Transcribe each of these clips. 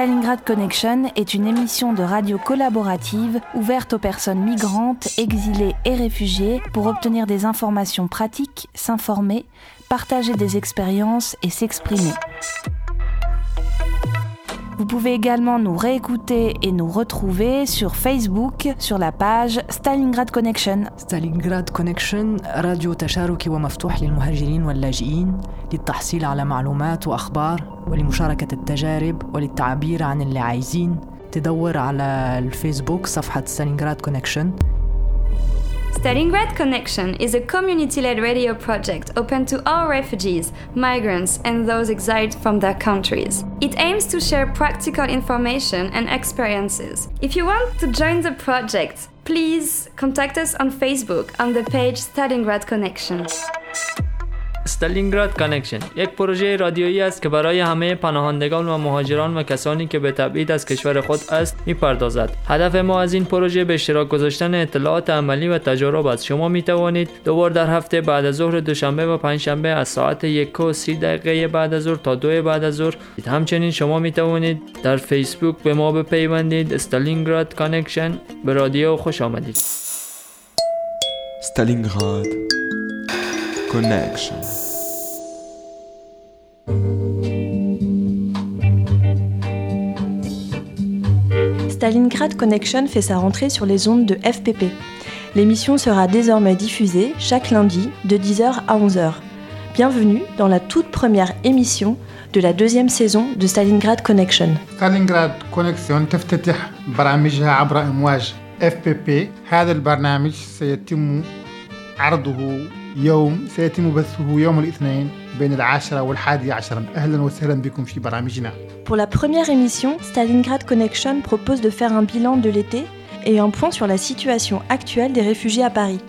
Stalingrad Connection est une émission de radio collaborative ouverte aux personnes migrantes, exilées et réfugiées pour obtenir des informations pratiques, s'informer, partager des expériences et s'exprimer. Pouvez également nous réécouter et nous retrouver sur Facebook sur la page Stalingrad Connection. ستالينغراد كونكشن راديو تشاركي ومفتوح للمهاجرين واللاجئين للتحصيل على معلومات وأخبار ولمشاركة التجارب وللتعبير عن اللي عايزين تدور على الفيسبوك صفحة ستالينغراد كونكشن Stalingrad Connection is a community led radio project open to all refugees, migrants, and those exiled from their countries. It aims to share practical information and experiences. If you want to join the project, please contact us on Facebook on the page Stalingrad Connection. استالینگراد کانکشن یک پروژه رادیویی است که برای همه پناهندگان و مهاجران و کسانی که به تبعید از کشور خود است می‌پردازد. هدف ما از این پروژه به اشتراک گذاشتن اطلاعات عملی و تجارب است. شما می توانید دوبار در هفته بعد از ظهر دوشنبه و پنجشنبه از ساعت یک و سی دقیقه بعد از ظهر تا دو بعد از ظهر. همچنین شما می توانید در فیسبوک به ما بپیوندید. استالینگراد کانکشن به رادیو خوش آمدید. Stalingrad Connection. Stalingrad Connection fait sa rentrée sur les ondes de FPP. L'émission sera désormais diffusée chaque lundi de 10h à 11h. Bienvenue dans la toute première émission de la deuxième saison de Stalingrad Connection. ستالينغراد كونكسيون تفتتح برامجها عبر امواج اف بي بي هذا البرنامج سيتم عرضه يوم سيتم بثه يوم الاثنين بين العاشرة والحادية عشر أهلا وسهلا بكم في برامجنا Pour la première émission, Stalingrad Connection propose de faire un bilan de l'été et un point sur la situation actuelle des réfugiés à Paris,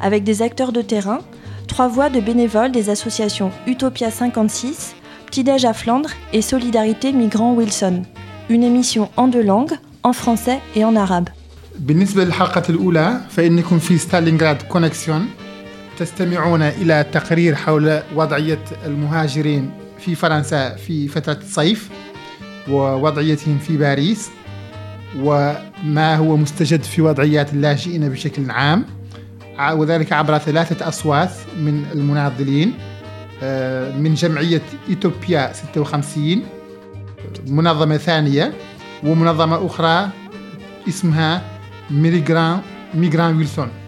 avec des acteurs de terrain, trois voix de bénévoles des associations Utopia 56, Petit-Déj à Flandre et Solidarité Migrants Wilson. Une émission en deux langues, en français et en arabe. بالنسبة للحلقة الأولى فإنكم في ستالينغراد كونكسيون تستمعون إلى تقرير حول وضعية المهاجرين في فرنسا في فترة الصيف ووضعيتهم في باريس وما هو مستجد في وضعيات اللاجئين بشكل عام. وذلك عبر ثلاثة أصوات من المناضلين آه، من جمعية إيتوبيا 56 منظمة ثانية ومنظمة أخرى اسمها ميغران ميغران ويلسون.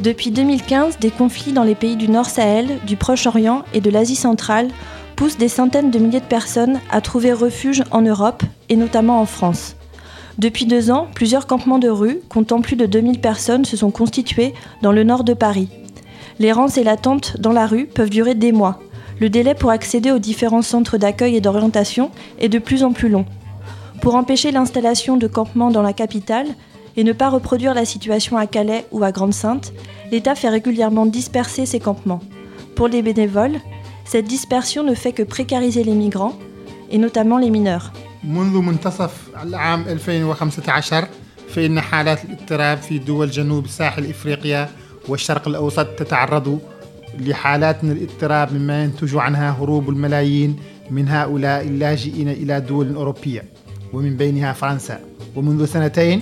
Depuis 2015, des conflits dans les pays du Nord Sahel, du Proche-Orient et de l'Asie centrale poussent des centaines de milliers de personnes à trouver refuge en Europe et notamment en France. Depuis deux ans, plusieurs campements de rue, comptant plus de 2000 personnes, se sont constitués dans le nord de Paris. L'errance et l'attente dans la rue peuvent durer des mois. Le délai pour accéder aux différents centres d'accueil et d'orientation est de plus en plus long. Pour empêcher l'installation de campements dans la capitale, et ne pas reproduire la situation à Calais ou à Grande-Sainte, l'État fait régulièrement disperser ces campements. Pour les bénévoles, cette dispersion ne fait que précariser les migrants, et notamment les mineurs. منذ منتصف العام 2015 فإن حالات الاضطراب في دول جنوب ساحل إفريقيا والشرق الأوسط تتعرض لحالات من الاضطراب مما ينتج عنها هروب الملايين من هؤلاء اللاجئين إلى دول أوروبية ومن بينها فرنسا ومنذ سنتين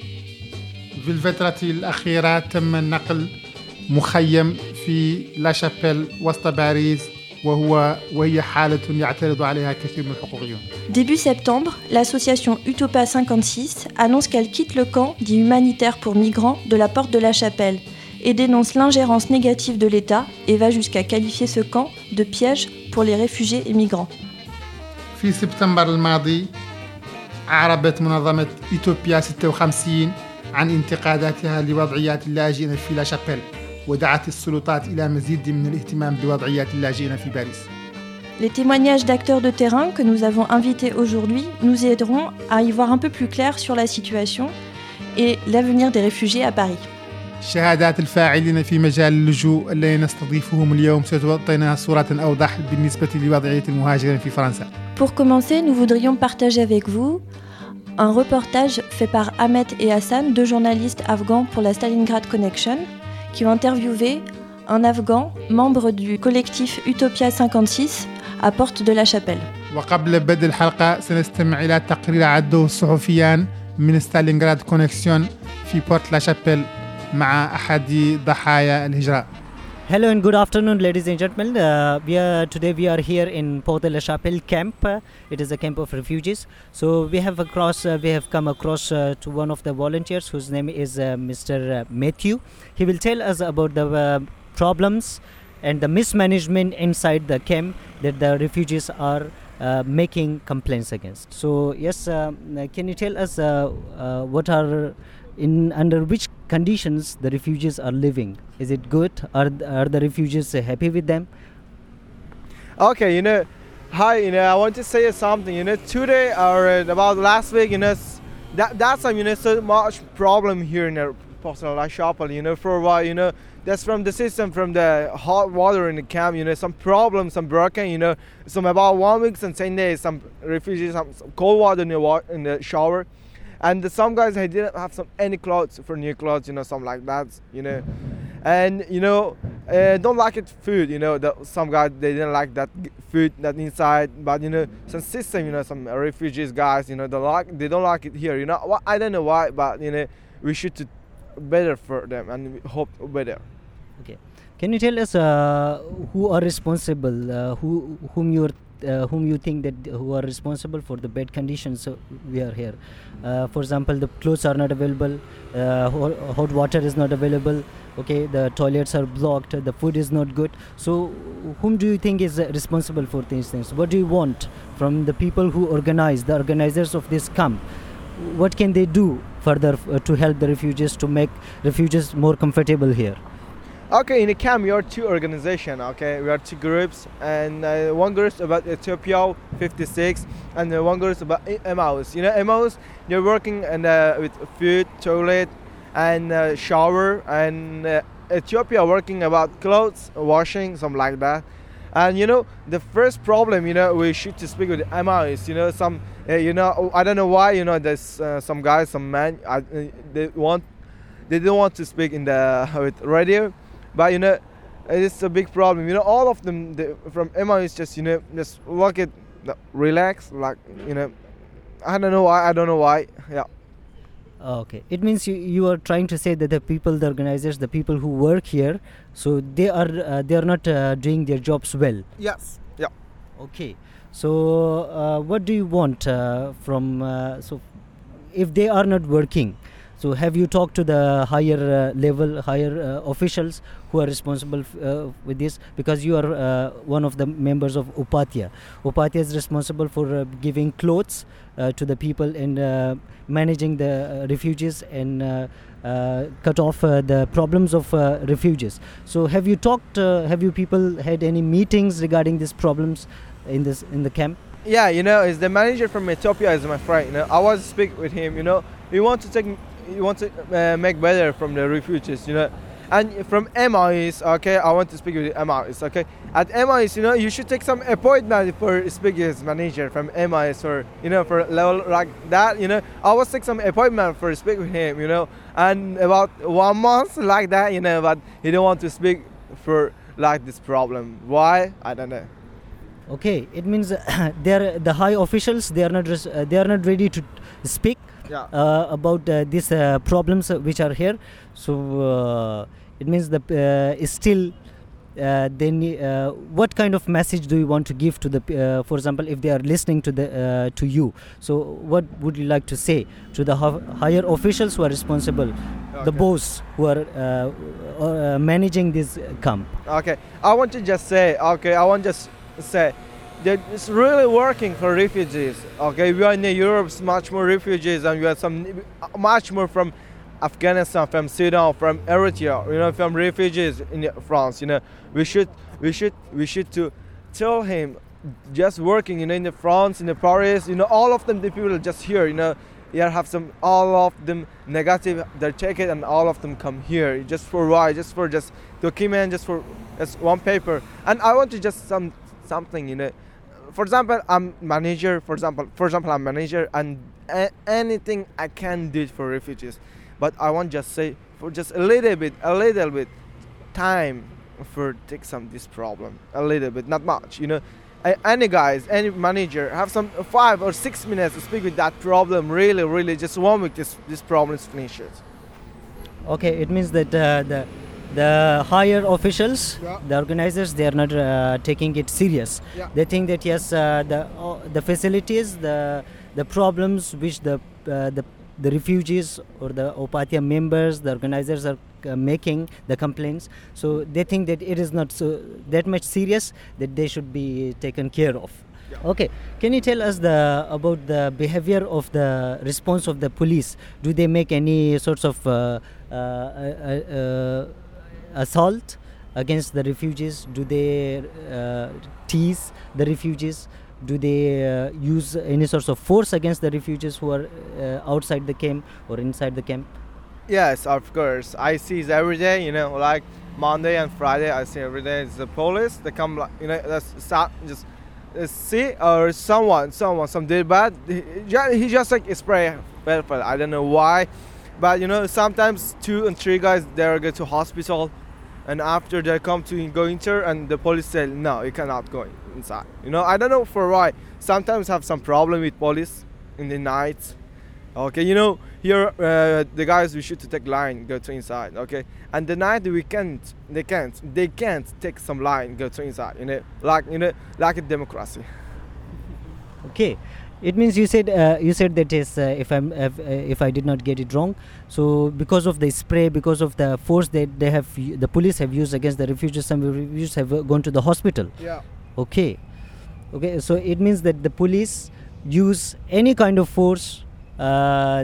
في الفترة الأخيرة تم نقل مخيم في لا شابيل وسط باريس وهو وهي حالة يعترض عليها كثير من الحقوقيون Début septembre, l'association Utopia 56 annonce qu'elle quitte le camp dit humanitaire pour migrants de la porte de la Chapelle et dénonce l'ingérence négative de l'État et va jusqu'à qualifier ce camp de piège pour les réfugiés et migrants. في سبتمبر الماضي أعربت منظمة إيتوبيا 56 عن انتقاداتها لوضعيات اللاجئين في لا شابيل ودعت السلطات إلى مزيد من الاهتمام بوضعيات اللاجئين في باريس Les témoignages d'acteurs de terrain que nous avons invités aujourd'hui nous aideront à y voir un peu plus clair sur la situation et l'avenir des réfugiés à Paris. شهادات الفاعلين في مجال اللجوء الذين نستضيفهم اليوم ستعطينا صورة أوضح بالنسبة لوضعية المهاجرين في فرنسا. Pour commencer, nous voudrions partager avec vous un reportage fait par Ahmed et Hassan, deux journalistes afghans pour la Stalingrad Connection, qui ont interviewé un Afghan, membre du collectif Utopia 56, à Porte de la Chapelle. وقبل بدء الحلقة سنستمع إلى تقرير عده الصحفيان من ستالينغراد كونكسيون في بورت لا شابيل مع أحد ضحايا الهجرة. Hello and good afternoon, ladies and gentlemen. Uh, we are today we are here in Port de la Chapelle camp. Uh, it is a camp of refugees. So we have across uh, we have come across uh, to one of the volunteers whose name is uh, Mr. Matthew. He will tell us about the problems and the mismanagement inside the camp that the refugees are making complaints against. So yes, um, can you tell us what are in under which conditions the refugees are living? Is it good? Are are the refugees happy with them? Okay, you know, hi, you know, I want to say something. You know, today or uh, about last week, you know, that that's um, you know, so much problem here in the Porcelain Chapel. You know, for a while, you know, that's from the system, from the hot water in the camp. You know, some problems, some broken. You know, some about one week and ten days, some refugees, some, some cold water in the in the shower. And some guys they didn't have some any clothes for new clothes, you know, something like that, you know, and you know, uh, don't like it food, you know. The, some guys they didn't like that food that inside, but you know, some system, you know, some refugees guys, you know, they like they don't like it here, you know. Wha- I don't know why, but you know, we should do better for them and hope better. Okay, can you tell us uh, who are responsible? Uh, who whom you uh, whom you think that who are responsible for the bad conditions we are here? Uh, for example, the clothes are not available, uh, hot water is not available. Okay, the toilets are blocked, the food is not good. So, whom do you think is responsible for these things? What do you want from the people who organize, the organizers of this camp? What can they do further uh, to help the refugees to make refugees more comfortable here? Okay, in the camp we are two organization. Okay, we are two groups, and uh, one group is about Ethiopia 56, and uh, one group is about Emmaus. You know, Emmaus they're working and uh, with food, toilet, and uh, shower, and uh, Ethiopia working about clothes, washing, something like that. And you know, the first problem, you know, we should to speak with Emmaus. You know, some, uh, you know, I don't know why. You know, there's uh, some guys, some men, uh, they want, they don't want to speak in the with radio but you know it's a big problem. You know all of them they, from emma is just you know just look at relax like you know. I don't know why i don't know why yeah. Okay, it means you, you are trying to say that the people, the organizers, the people who work here, so they are uh, they are not uh, doing their jobs well. yes yeah. Okay, so uh, what do you want uh, from uh, so if they are not working? So have you talked to the higher uh, level, higher uh, officials who are responsible uh, with this? Because you are uh, one of the members of Upatia. Upatia is responsible for uh, giving clothes uh, to the people and managing the refugees and cut off the problems of refugees. So have you talked? Have you people had any meetings regarding these problems in this in the camp? yeah you know is the manager from ethiopia is my friend you know i was speak with him you know we want to take we want to uh, make better from the refugees you know and from MIS, okay, I want to speak with MIS, okay. At MIS, you know, you should take some appointment for speaking with manager from MIS or you know for level like that, you know. I was take some appointment for speak with him, you know, and about one month like that, you know, but he don't want to speak for like this problem. Why? I don't know. Okay, it means they are the high officials. They are not uh, they are not ready to speak Yeah. uh, about uh, these uh, problems uh, which are here. So uh, it means the uh, still. Uh, then uh, what kind of message do you want to give to the uh, for example if they are listening to the uh, to you so what would you like to say to the ho- higher officials who are responsible the boss who are uh, uh, managing this camp Okay, I want to just say, okay, I want to just say it's really working for refugees. Okay, we are in Europe, much more refugees, and we have some much more from Afghanistan, from Sudan, from Eritrea, you know, from refugees in France. You know, we should, we should, we should to tell him just working, you know, in the France, in the Paris, you know, all of them, the people just here, you know, here have some, all of them negative, they check it and all of them come here just for why, just for just document, just for just one paper. And I want to just some something, you know. For example, I'm manager. For example, for example, I'm manager, and a- anything I can do for refugees, but I want just say for just a little bit, a little bit time for take some this problem, a little bit, not much, you know. A- Any guys, any manager, have some five or six minutes to speak with that problem. Really, really, just one week, this this problem is finished. Okay, it means that uh, the the higher officials, Yeah. the organizers, they are not uh, taking it serious. Yeah. They think that yes, uh, the uh, the facilities, the the problems which the uh, the the refugees or the Opatia members, the organizers are uh, making the complaints. So they think that it is not so that much serious that they should be taken care of. Okay, can you tell us the about the behavior of the response of the police? Do they make any sorts of uh, uh, uh, uh, assault against the refugees? Do they uh, tease the refugees? Do they uh, use any sorts of force against the refugees who are uh, outside the camp or inside the camp? Yes, of course. I see it every day. You know, like Monday and Friday, I see every day. It's the police. They come, you know, that's start just uh, see or someone, someone, some did bad. He, he just like spray pepper. I don't know why, but you know, sometimes two and three guys they go to hospital, and after they come to go enter, and the police say no, you cannot go inside. You know, I don't know for why. Sometimes have some problem with police in the night. Okay, you know, here uh, the guys we should to take line, go to inside. Okay, and the night we can't, they can't, they can't take some line, go to inside. You know, like you know, like a democracy. Okay, it means you said uh, you said that is uh, if I'm if, uh, if I did not get it wrong. So because of the spray, because of the force that they have, the police have used against the refugees, some refugees have uh, gone to the hospital. Yeah. Okay, okay. So it means that the police use any kind of force.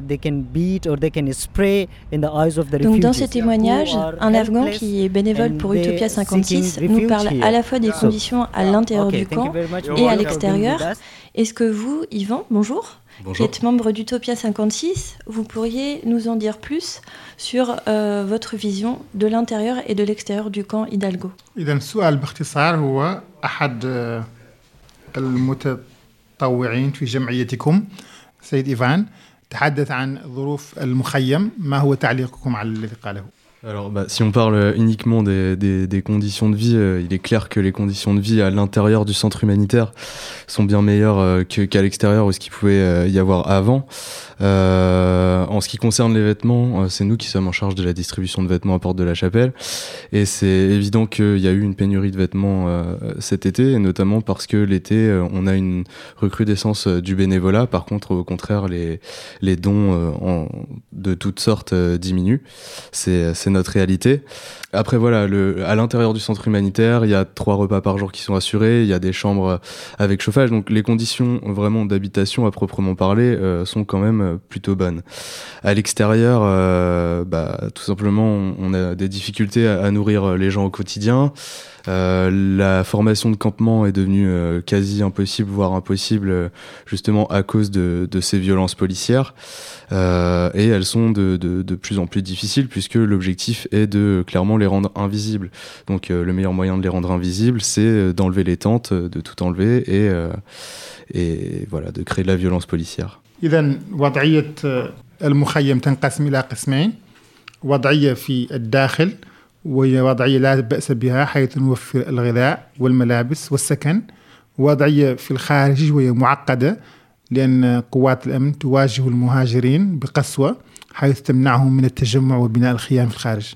They can beat or they can spray in the eyes of the Donc dans refugees. ces témoignages, un Afghan qui est bénévole pour Utopia seeking 56 nous parle here. à la fois des conditions à l'intérieur Okay, du camp Et à l'extérieur. Est-ce que vous, Yvan, bonjour, qui êtes membre d'Utopia 56, vous pourriez nous en dire plus sur euh, votre vision de l'intérieur et de l'extérieur du camp Hidalgo? تحدث عن ظروف المخيم. ما هو تعليقكم على الذي قاله؟ Alors, bah, si on parle uniquement des, des- des conditions de vie, euh, il est clair que les conditions de vie à l'intérieur du centre humanitaire sont bien meilleures euh, qu'à l'extérieur ou ce qu'il pouvait euh, y avoir avant. Euh, en ce qui concerne les vêtements, c'est nous qui sommes en charge de la distribution de vêtements à Porte de la Chapelle. Et c'est évident qu'il y a eu une pénurie de vêtements cet été, et notamment parce que l'été, on a une recrudescence du bénévolat. Par contre, au contraire, les, les dons en- de toutes sortes diminuent. C'est c'est notre réalité. Après, voilà, à l'intérieur du centre humanitaire, il y a trois repas par jour qui sont assurés, il y a des chambres avec chauffage, donc les conditions vraiment d'habitation à proprement parler euh, sont quand même plutôt bonnes. À l'extérieur, euh, bah, tout simplement, on, on a des difficultés à, à nourrir les gens au quotidien. Euh, la formation de campement est devenue euh, quasi impossible, voire impossible, euh, justement à cause de, de ces violences policières. Euh, et elles sont de, de, de plus en plus difficiles puisque l'objectif est de clairement les rendre invisibles. Donc euh, le meilleur moyen de les rendre invisibles, c'est euh, d'enlever les tentes, euh, de tout enlever et, euh, et voilà, de créer de la violence policière. إذا وضعية آه، المخيم تنقسم إلى قسمين وضعية في الداخل وهي وضعية لا بأس بها حيث نوفر الغذاء والملابس والسكن وضعية في الخارج وهي معقدة لأن قوات الأمن تواجه المهاجرين بقسوة حيث تمنعهم من التجمع وبناء الخيام في الخارج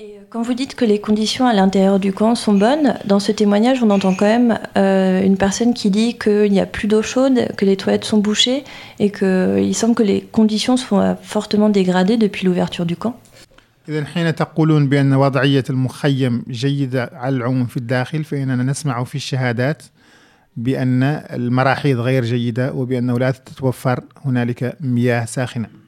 Et euh, quand vous dites que les conditions à l'intérieur du camp sont bonnes, dans ce témoignage, on entend quand même euh, une personne qui dit qu'il n'y a plus d'eau chaude, que les toilettes sont bouchées et qu'il semble que les conditions sont euh, fortement dégradées depuis l'ouverture du camp. إذا حين تقولون بأن وضعية المخيم جيدة على العموم في الداخل فإننا نسمع في الشهادات بأن المراحيض غير جيدة وبأنه لا تتوفر هنالك مياه ساخنة.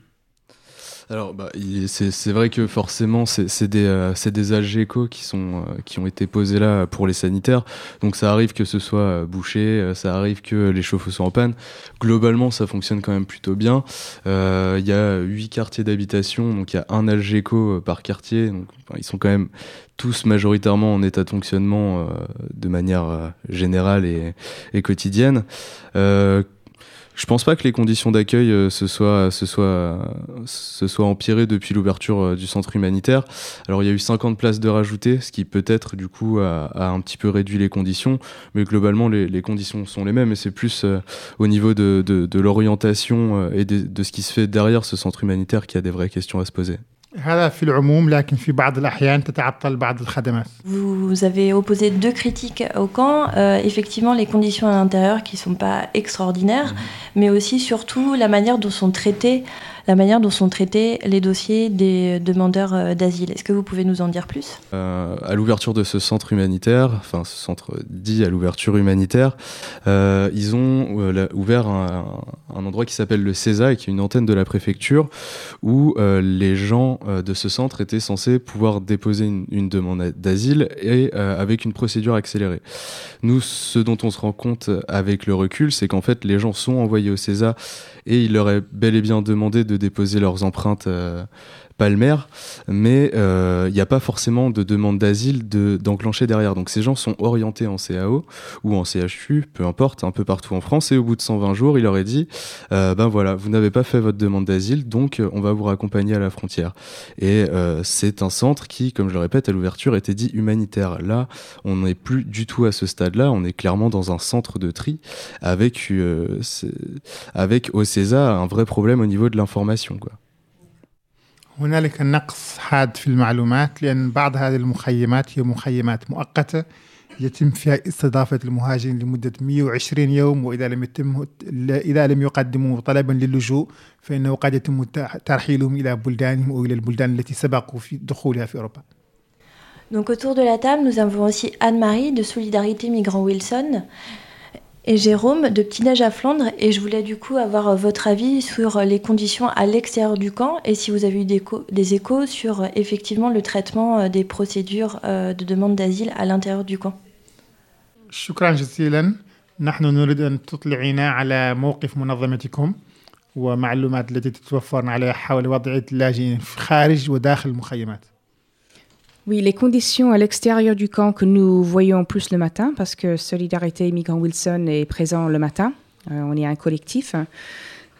Alors, bah, c'est vrai que forcément, c'est des, euh, des algécos qui, sont, euh, qui ont été posés là pour les sanitaires. Donc, ça arrive que ce soit euh, bouché, ça arrive que les chauffe-eau soient en panne. Globalement, ça fonctionne quand même plutôt bien. Il y a huit quartiers d'habitation, donc il y a un algéco par quartier. Donc, ils sont quand même tous majoritairement en état de fonctionnement de manière générale et quotidienne. Je pense pas que les conditions d'accueil euh, se soient, se soient, se soient empirées depuis l'ouverture euh, du centre humanitaire. Alors il y a eu 50 places de rajoutées, ce qui peut-être du coup a, un petit peu réduit les conditions, mais globalement les, les conditions sont les mêmes et c'est plus euh, au niveau de, de, de l'orientation et de, de ce qui se fait derrière ce centre humanitaire qu'il y a des vraies questions à se poser. Vous avez opposé deux critiques au camp. Euh, effectivement, les conditions à l'intérieur qui ne sont pas extraordinaires, mmh. mais aussi surtout la manière dont sont traités la manière dont sont traités les dossiers des demandeurs euh, d'asile. Est-ce que vous pouvez nous en dire plus? Euh, À l'ouverture de ce centre humanitaire, enfin ce centre dit à l'ouverture humanitaire, euh, ils ont ouvert un, endroit qui s'appelle le CESA et qui est une antenne de la préfecture où les gens de ce centre étaient censés pouvoir déposer une, une demande d'asile et avec une procédure accélérée. Nous, ce dont on se rend compte avec le recul, c'est qu'en fait les gens sont envoyés au CESA et il leur est bel et bien demandé de déposer leurs empreintes euh, palmaire, mais il euh, n'y a pas forcément de demande d'asile d'enclencher derrière. Donc ces gens sont orientés en CAO ou en CHU, peu importe, un peu partout en France, et au bout de 120 jours, il leur est dit, euh, ben voilà, vous n'avez pas fait votre demande d'asile, donc on va vous raccompagner à la frontière. Et euh, c'est un centre qui, comme je le répète, à l'ouverture était dit humanitaire. Là, on n'est plus du tout à ce stade-là, on est clairement dans un centre de tri avec, avec au César un vrai problème au niveau de l'information. quoi. هنالك نقص حاد في المعلومات لأن بعض هذه المخيمات هي مخيمات مؤقتة يتم فيها استضافة المهاجرين لمدة 120 يوم وإذا لم يتم إذا لم يقدموا طلبا للجوء فإنه قد يتم ترحيلهم إلى بلدانهم أو إلى البلدان التي سبقوا في دخولها في أوروبا. Donc autour de la table, nous avons aussi Anne-Marie de Solidarité Migrants Wilson. et Jérôme de Petit Neige à Flandre. Et je voulais du coup avoir euh, votre avis sur euh, les conditions à l'extérieur du camp et si vous avez eu des, des échos sur euh, effectivement le traitement des procédures de demande d'asile à l'intérieur du camp. شكرا جزيلا نحن نريد أن تطلعينا على موقف منظمتكم ومعلومات التي تتوفرنا عليها حول وضعية اللاجئين خارج وداخل المخيمات oui, les conditions à l'extérieur du camp que nous voyons plus le matin, parce que Solidarité Migrant Wilson est présent le matin. Euh, on est un collectif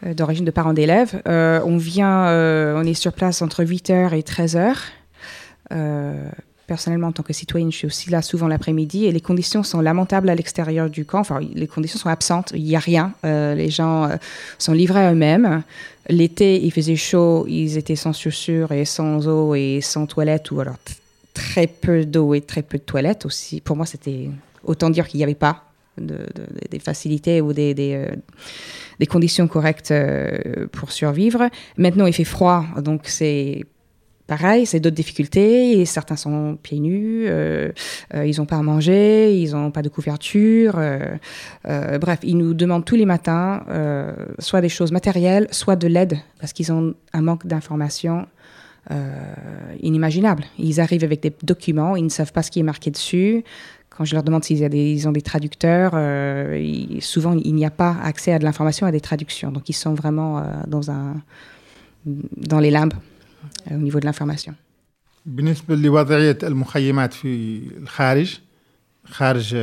euh, d'origine de parents d'élèves. Euh, on vient, on est sur place entre 8h et 13h. personnellement, en tant que citoyenne, je suis aussi là souvent l'après-midi et les conditions sont lamentables à l'extérieur du camp. Enfin, les conditions sont absentes. Il n'y a rien. les gens sont livrés à eux-mêmes. L'été, il faisait chaud. Ils étaient sans chaussures et sans eau et sans toilette ou alors très peu d'eau et très peu de toilettes aussi. Pour moi, c'était autant dire qu'il n'y avait pas de, des facilités ou des, euh, conditions correctes euh, pour survivre. Maintenant, il fait froid, donc c'est pareil, c'est d'autres difficultés. Certains sont pieds nus, euh, ils n'ont pas à manger, ils n'ont pas de couverture. bref, ils nous demandent tous les matins soit des choses matérielles, soit de l'aide, parce qu'ils ont un manque d'informations euh, inimaginable. Ils arrivent avec des documents, ils ne savent pas ce qui est marqué dessus. Quand je leur demande s'ils ont des traducteurs, euh, souvent il n'y a pas accès à de l'information, à des traductions. Donc ils sont vraiment euh, dans, un, dans les limbes au niveau de l'information. بالنسبة لوضعية المخيمات في الخارج خارج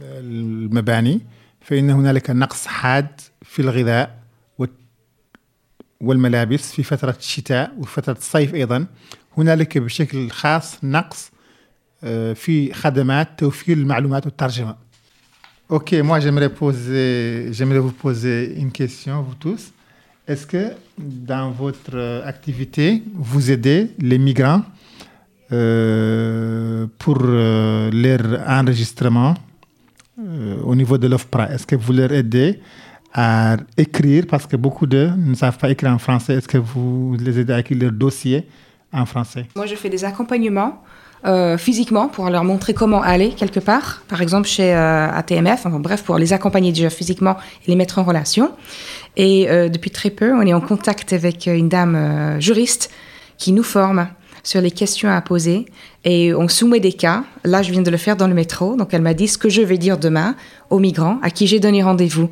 المباني فإن هنالك نقص حاد في الغذاء والملابس في فترة الشتاء وفترة الصيف أيضا هنالك بشكل خاص نقص في خدمات توفير المعلومات والترجمة Ok, moi j'aimerais poser, j'aimerais vous poser une question, vous tous. Est-ce que dans votre activité, vous aidez les migrants euh, pour euh, leur enregistrement euh, au niveau de l'OFPRA Est-ce que vous leur aidez à écrire parce que beaucoup d'eux ne savent pas écrire en français. Est-ce que vous les aidez à écrire leur dossier en français? Moi, je fais des accompagnements euh, physiquement pour leur montrer comment aller quelque part, par exemple chez euh, ATMF, bref, pour les accompagner déjà physiquement et les mettre en relation. Et euh, depuis très peu, on est en contact avec une dame juriste qui nous forme sur les questions à poser et on soumet des cas. Là, je viens de le faire dans le métro, donc elle m'a dit ce que je vais dire demain aux migrants à qui j'ai donné rendez-vous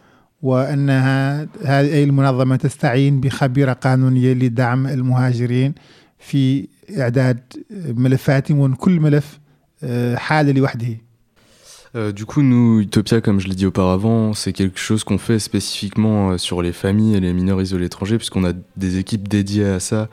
وأنها هذه المنظمة تستعين بخبيرة قانونية لدعم المهاجرين في إعداد ملفاتهم وأن كل ملف حالة لوحده. Euh, du coup, nous, Utopia, comme je l'ai dit auparavant, c'est quelque chose qu'on fait spécifiquement euh, sur les familles et les mineurs isolés étrangers, puisqu'on a des équipes dédiées à ça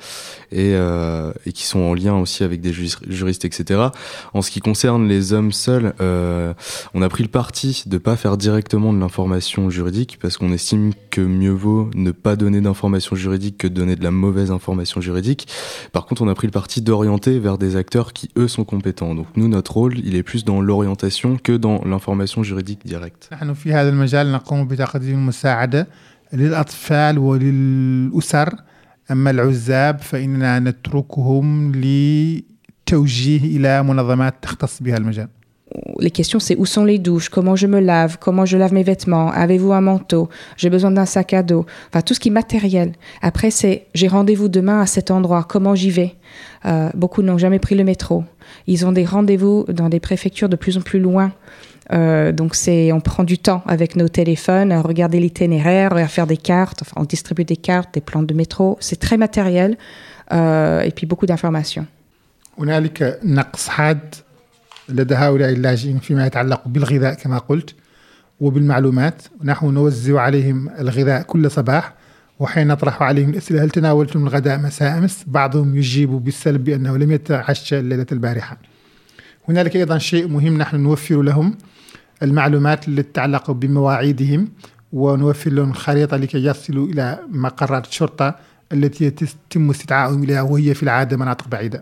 et, euh, et, qui sont en lien aussi avec des juristes, etc. En ce qui concerne les hommes seuls, euh, on a pris le parti de pas faire directement de l'information juridique, parce qu'on estime que mieux vaut ne pas donner d'informations juridiques que donner de la mauvaise information juridique. Par contre, on a pris le parti d'orienter vers des acteurs qui, eux, sont compétents. Donc nous, notre rôle, il est plus dans l'orientation que dans dans l'information juridique directe. نحن في هذا المجال نقوم بتقديم المساعدة للأطفال وللأسر أما العزاب فإننا نتركهم لتوجيه إلى منظمات تختص بها المجال. Les questions, c'est où sont les douches, comment je me lave, comment je lave mes vêtements, avez-vous un manteau, j'ai besoin d'un sac à dos, enfin tout ce qui est matériel. Après, c'est j'ai rendez-vous demain à cet endroit, comment j'y vais? Euh, beaucoup n'ont jamais pris le métro. Ils ont des rendez-vous dans des préfectures de plus en plus loin. Euh, donc c'est, on prend du temps avec nos téléphones à regarder l'itinéraire, à faire des cartes. Enfin, on distribue des cartes, des plans de métro. C'est très matériel euh, et puis beaucoup d'informations. لدى هؤلاء اللاجئين فيما يتعلق بالغذاء كما قلت وبالمعلومات. نحن نوزع عليهم الغذاء كل صباح وحين نطرح عليهم الأسئلة هل تناولتم الغداء مساء أمس؟ بعضهم يجيب بالسلب بأنه لم يتعشى الليلة البارحة. هنالك أيضا شيء مهم نحن نوفر لهم المعلومات التي تتعلق بمواعيدهم ونوفر لهم خريطة لكي يصلوا إلى مقرات الشرطة.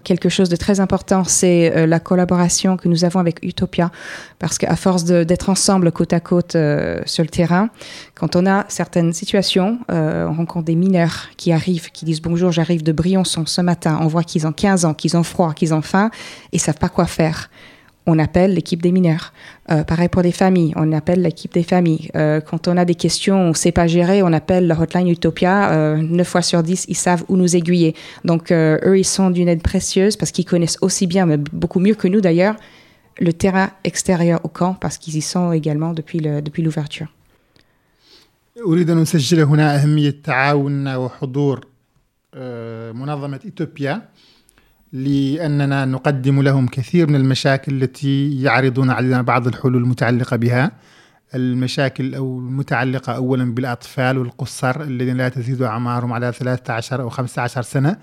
Quelque chose de très important, c'est euh, la collaboration que nous avons avec Utopia, parce qu'à force d'être ensemble côte à côte euh, sur le terrain, quand on a certaines situations, euh, on rencontre des mineurs qui arrivent, qui disent bonjour, j'arrive de Briançon ce matin, on voit qu'ils ont 15 ans, qu'ils ont froid, qu'ils ont faim, et savent pas quoi faire on appelle l'équipe des mineurs. Euh, pareil pour les familles, on appelle l'équipe des familles. Euh, quand on a des questions, on ne sait pas gérer, on appelle la hotline Utopia. Euh, 9 fois sur 10, ils savent où nous aiguiller. Donc, euh, eux, ils sont d'une aide précieuse parce qu'ils connaissent aussi bien, mais beaucoup mieux que nous d'ailleurs, le terrain extérieur au camp parce qu'ils y sont également depuis l'ouverture. لأننا نقدم لهم كثير من المشاكل التي يعرضون علينا بعض الحلول المتعلقة بها. المشاكل أو المتعلقة أولا بالأطفال والقصر الذين لا تزيد أعمارهم على 13 أو 15 سنة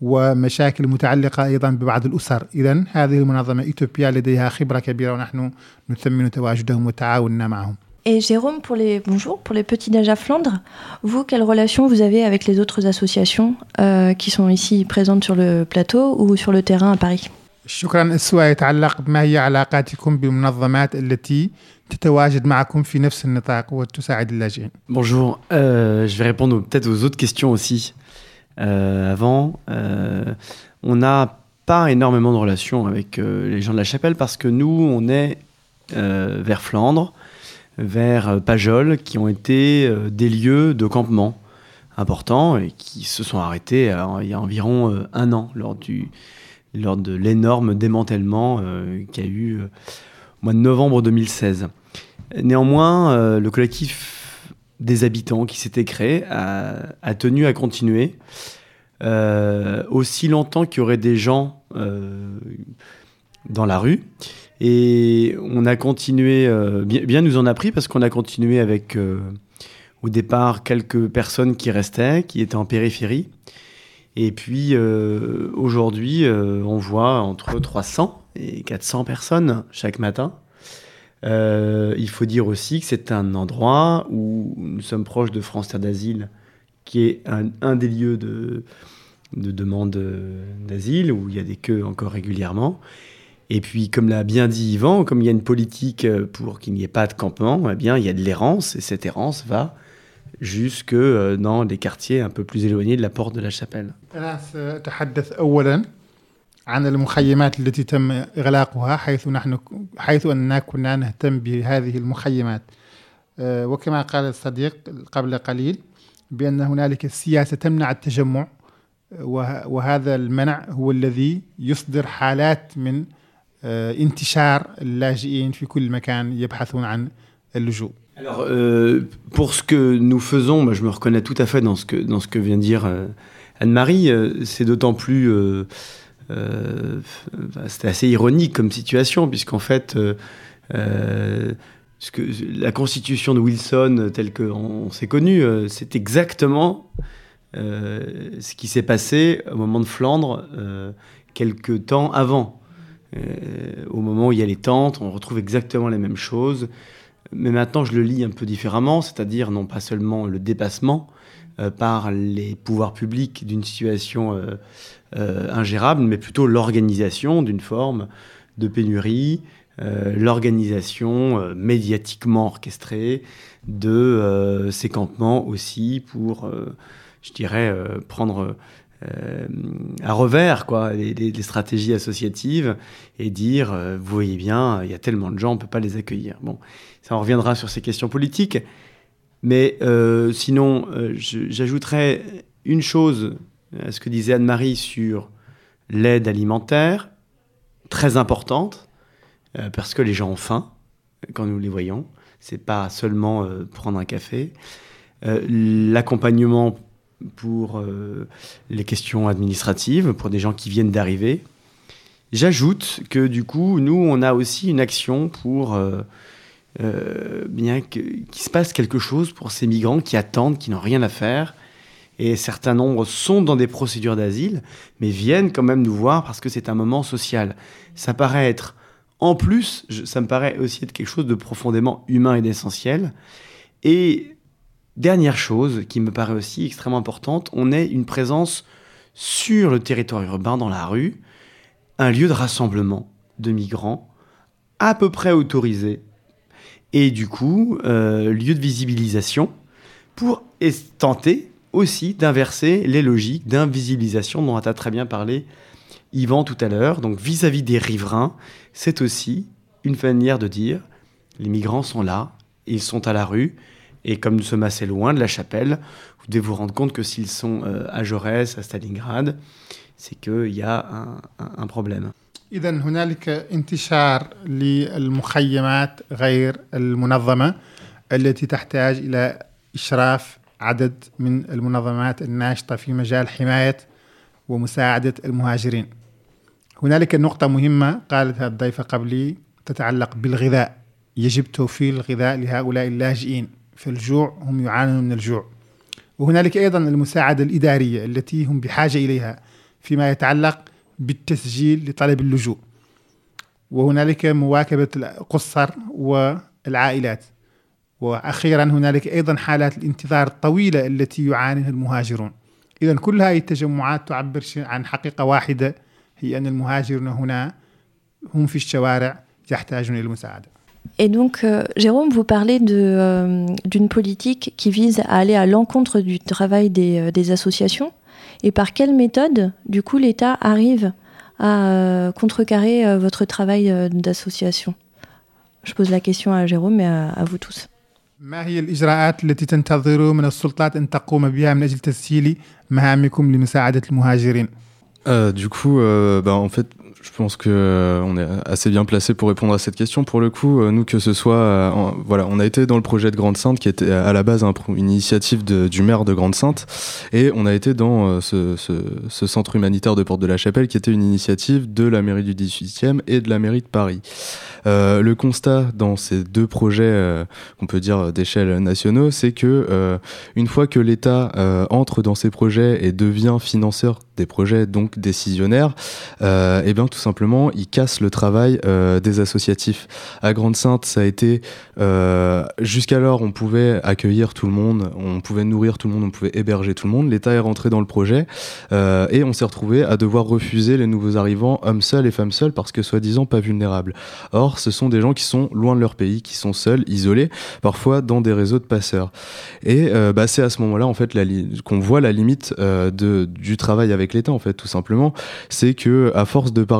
ومشاكل متعلقة أيضا ببعض الأسر. إذا هذه المنظمة إيثيوبيا لديها خبرة كبيرة ونحن نثمن تواجدهم وتعاوننا معهم. Et Jérôme, pour les bonjour, pour les petits déj à Flandre, vous, quelle relation vous avez avec les autres associations euh, qui sont ici présentes sur le plateau ou sur le terrain à Paris شكرا السؤال يتعلق بما هي علاقاتكم بالمنظمات التي تتواجد معكم في نفس النطاق وتساعد اللاجئين. Bonjour, euh, je vais répondre peut-être aux autres questions aussi. Euh, avant, euh, on n'a pas énormément de relations avec euh, les gens de la chapelle parce que nous, on est euh, vers Flandre vers euh, Pajol, qui ont été euh, des lieux de campement importants et qui se sont arrêtés euh, il y a environ un an lors, de l'énorme démantèlement qu'il y a eu au mois de novembre 2016. Néanmoins, le collectif des habitants qui s'était créé a, tenu à continuer aussi longtemps qu'il y aurait des gens dans la rue. Et on a continué, euh, bien, nous en a pris parce qu'on a continué avec euh, au départ quelques personnes qui restaient, qui étaient en périphérie. Et puis euh, aujourd'hui, on voit entre 300 et 400 personnes chaque matin. il faut dire aussi que c'est un endroit où nous sommes proches de France Terre d'Asile, qui est un, des lieux de, de demande d'asile, où il y a des queues encore régulièrement. Et puis, comme l'a bien dit Yvan, comme il y a une politique pour qu'il n'y ait pas de campement, eh bien, il y a de l'errance, et cette errance va jusque dans des quartiers un peu plus éloignés de la porte de la chapelle. عن المخيمات التي تم إغلاقها حيث نحن حيث أننا كنا نهتم بهذه المخيمات وكما قال الصديق قبل قليل بأن هنالك سياسة تمنع التجمع وهذا المنع هو الذي يصدر حالات من انتشار اللاجئين في كل مكان يبحثون عن اللجوء. Alors, euh, pour ce que nous faisons, bah, je me reconnais tout à fait dans ce que, dans ce que vient de dire euh, Anne-Marie. Euh, c'est d'autant plus euh, euh, c'était assez ironique comme situation, puisqu'en fait, euh, euh, ce que, la constitution de Wilson, telle qu'on s'est connu, c'est exactement ce qui s'est passé au moment de Flandre, quelques temps avant. au moment où il y a les tentes, on retrouve exactement les mêmes choses. Mais maintenant, je le lis un peu différemment, c'est-à-dire non pas seulement le dépassement par les pouvoirs publics d'une situation euh, ingérable, mais plutôt l'organisation d'une forme de pénurie, euh, l'organisation euh, médiatiquement orchestrée de ces campements aussi pour, je dirais, prendre à revers quoi, les, stratégies associatives et dire, vous voyez bien, il y a tellement de gens, on ne peut pas les accueillir. Bon, ça en reviendra sur ces questions politiques. Mais sinon, j'ajouterais une chose euh, ce que disait Anne-Marie sur l'aide alimentaire, très importante, euh, parce que les gens ont faim quand nous les voyons. C'est pas seulement euh, prendre un café. L'accompagnement pour les questions administratives, pour des gens qui viennent d'arriver. J'ajoute que du coup, nous, on a aussi une action pour bien qu'il se passe quelque chose pour ces migrants qui attendent, qui n'ont rien à faire, et certains nombres sont dans des procédures d'asile, mais viennent quand même nous voir parce que c'est un moment social. Ça paraît être, en plus, ça me paraît aussi être quelque chose de profondément humain et d'essentiel. Et dernière chose qui me paraît aussi extrêmement importante, on est une présence sur le territoire urbain, dans la rue, un lieu de rassemblement de migrants à peu près autorisé, et du coup, euh, lieu de visibilisation pour tenter aussi d'inverser les logiques d'invisibilisation dont a très bien parlé Yvan tout à l'heure. Donc vis-à-vis des riverains, c'est aussi une manière de dire les migrants sont là, ils sont à la rue, et comme nous sommes assez loin de la chapelle, vous devez vous rendre compte que s'ils sont euh, à Jaurès, à Stalingrad, c'est qu'il y a un, un, un problème. إذا هنالك انتشار للمخيمات غير المنظمة التي تحتاج إلى إشراف عدد من المنظمات الناشطة في مجال حماية ومساعدة المهاجرين. هنالك نقطة مهمة قالتها الضيفة قبلي تتعلق بالغذاء. يجب توفير الغذاء لهؤلاء اللاجئين. فالجوع هم يعانون من الجوع وهنالك أيضا المساعدة الإدارية التي هم بحاجة إليها فيما يتعلق بالتسجيل لطلب اللجوء وهنالك مواكبة القصر والعائلات وأخيرا هنالك أيضا حالات الانتظار الطويلة التي يعانيها المهاجرون. اذا كل هذه التجمعات تعبر عن حقيقة واحدة هي أن المهاجرون هنا هم في الشوارع يحتاجون إلى المساعده. Et donc, euh, Jérôme, vous parlez euh, d'une politique qui vise à aller à l'encontre du travail des, euh, associations. Et par quelle méthode, du coup, l'État arrive à contrecarrer votre travail d'association? Je pose la question à Jérôme et à, à vous tous. du coup, bah, en fait, je pense que euh, on est assez bien placé pour répondre à cette question. Pour le coup, euh, nous que ce soit, euh, voilà, on a été dans le projet de Grande Sainte qui était à la base un, une initiative du maire de Grande Sainte, et on a été dans euh, ce, ce, ce, centre humanitaire de Porte de la Chapelle qui était une initiative de la mairie du 18e et de la mairie de Paris. Le constat dans ces deux projets, qu'on peut dire d'échelle nationaux, c'est que une fois que l'État entre dans ces projets et devient financeur des projets donc décisionnaires, et eh bien tout simplement, ils cassent le travail des associatifs. À Grande-Sainte, ça a été jusqu'alors, on pouvait accueillir tout le monde, on pouvait nourrir tout le monde, on pouvait héberger tout le monde. L'État est rentré dans le projet et on s'est retrouvé à devoir refuser les nouveaux arrivants, hommes seuls et femmes seules, parce que soi-disant pas vulnérables. Or, ce sont des gens qui sont loin de leur pays, qui sont seuls, isolés, parfois dans des réseaux de passeurs. Et euh, bah, c'est à ce moment-là en fait qu'on voit la limite euh, du travail avec l'État en fait tout simplement. C'est que à force de parler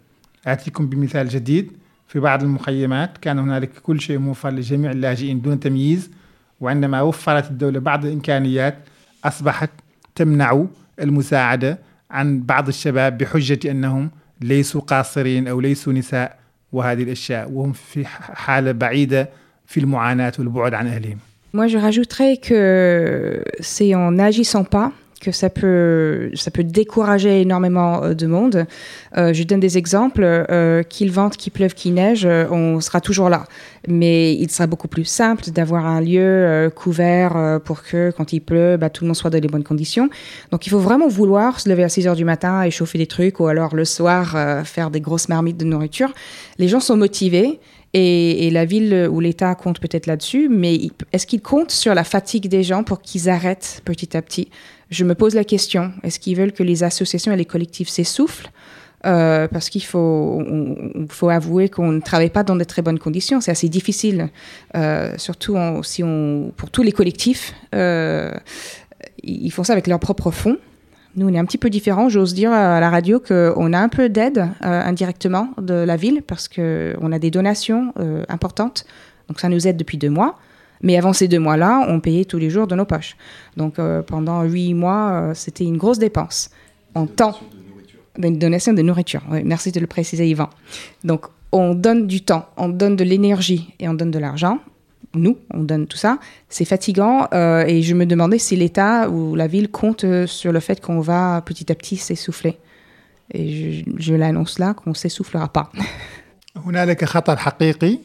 اتيكم بمثال جديد. في بعض المخيمات كان هنالك كل شيء موفر لجميع اللاجئين دون تمييز وعندما وفرت الدولة بعض الإمكانيات أصبحت تمنع المساعدة عن بعض الشباب بحجة أنهم ليسوا قاصرين أو ليسوا نساء وهذه الأشياء وهم في حالة بعيدة في المعاناة والبعد عن أهلهم. Moi, je rajouterais que c'est en n'agissant pas que ça peut, ça peut décourager énormément euh, de monde. Euh, je donne des exemples. Euh, qu'il vente, qu'il pleuve, qu'il neige, on sera toujours là. Mais il sera beaucoup plus simple d'avoir un lieu couvert pour que quand il pleut, bah, tout le monde soit dans les bonnes conditions. Donc il faut vraiment vouloir se lever à 6 heures du matin et chauffer des trucs ou alors le soir faire des grosses marmites de nourriture. Les gens sont motivés et, la ville ou l'État compte peut-être là-dessus, mais est-ce qu'il compte sur la fatigue des gens pour qu'ils arrêtent petit à petit Je me pose la question. Est-ce qu'ils veulent que les associations et les collectifs s'essoufflent euh, parce qu'il faut, avouer qu'on ne travaille pas dans de très bonnes conditions. C'est assez difficile, euh, surtout pour tous les collectifs. Euh, ils font ça avec leurs propres fonds. Nous, on est un petit peu différent. J'ose dire à la radio qu'on a un peu d'aide indirectement de la ville parce qu'on a des donations importantes. Donc ça nous aide depuis deux mois. Mais avant ces deux mois-là, on payait tous les jours de nos poches. Donc euh, pendant huit mois, c'était une grosse dépense en temps. Une donation de nourriture. merci de le préciser, Yvan. Donc on donne du temps, on donne de l'énergie et on donne de l'argent nous, on donne tout ça. C'est fatigant euh, et je me demandais si l'État ou la ville compte euh, sur le fait qu'on va petit à petit s'essouffler. Et je, je l'annonce là qu'on s'essoufflera pas. هنالك خطر حقيقي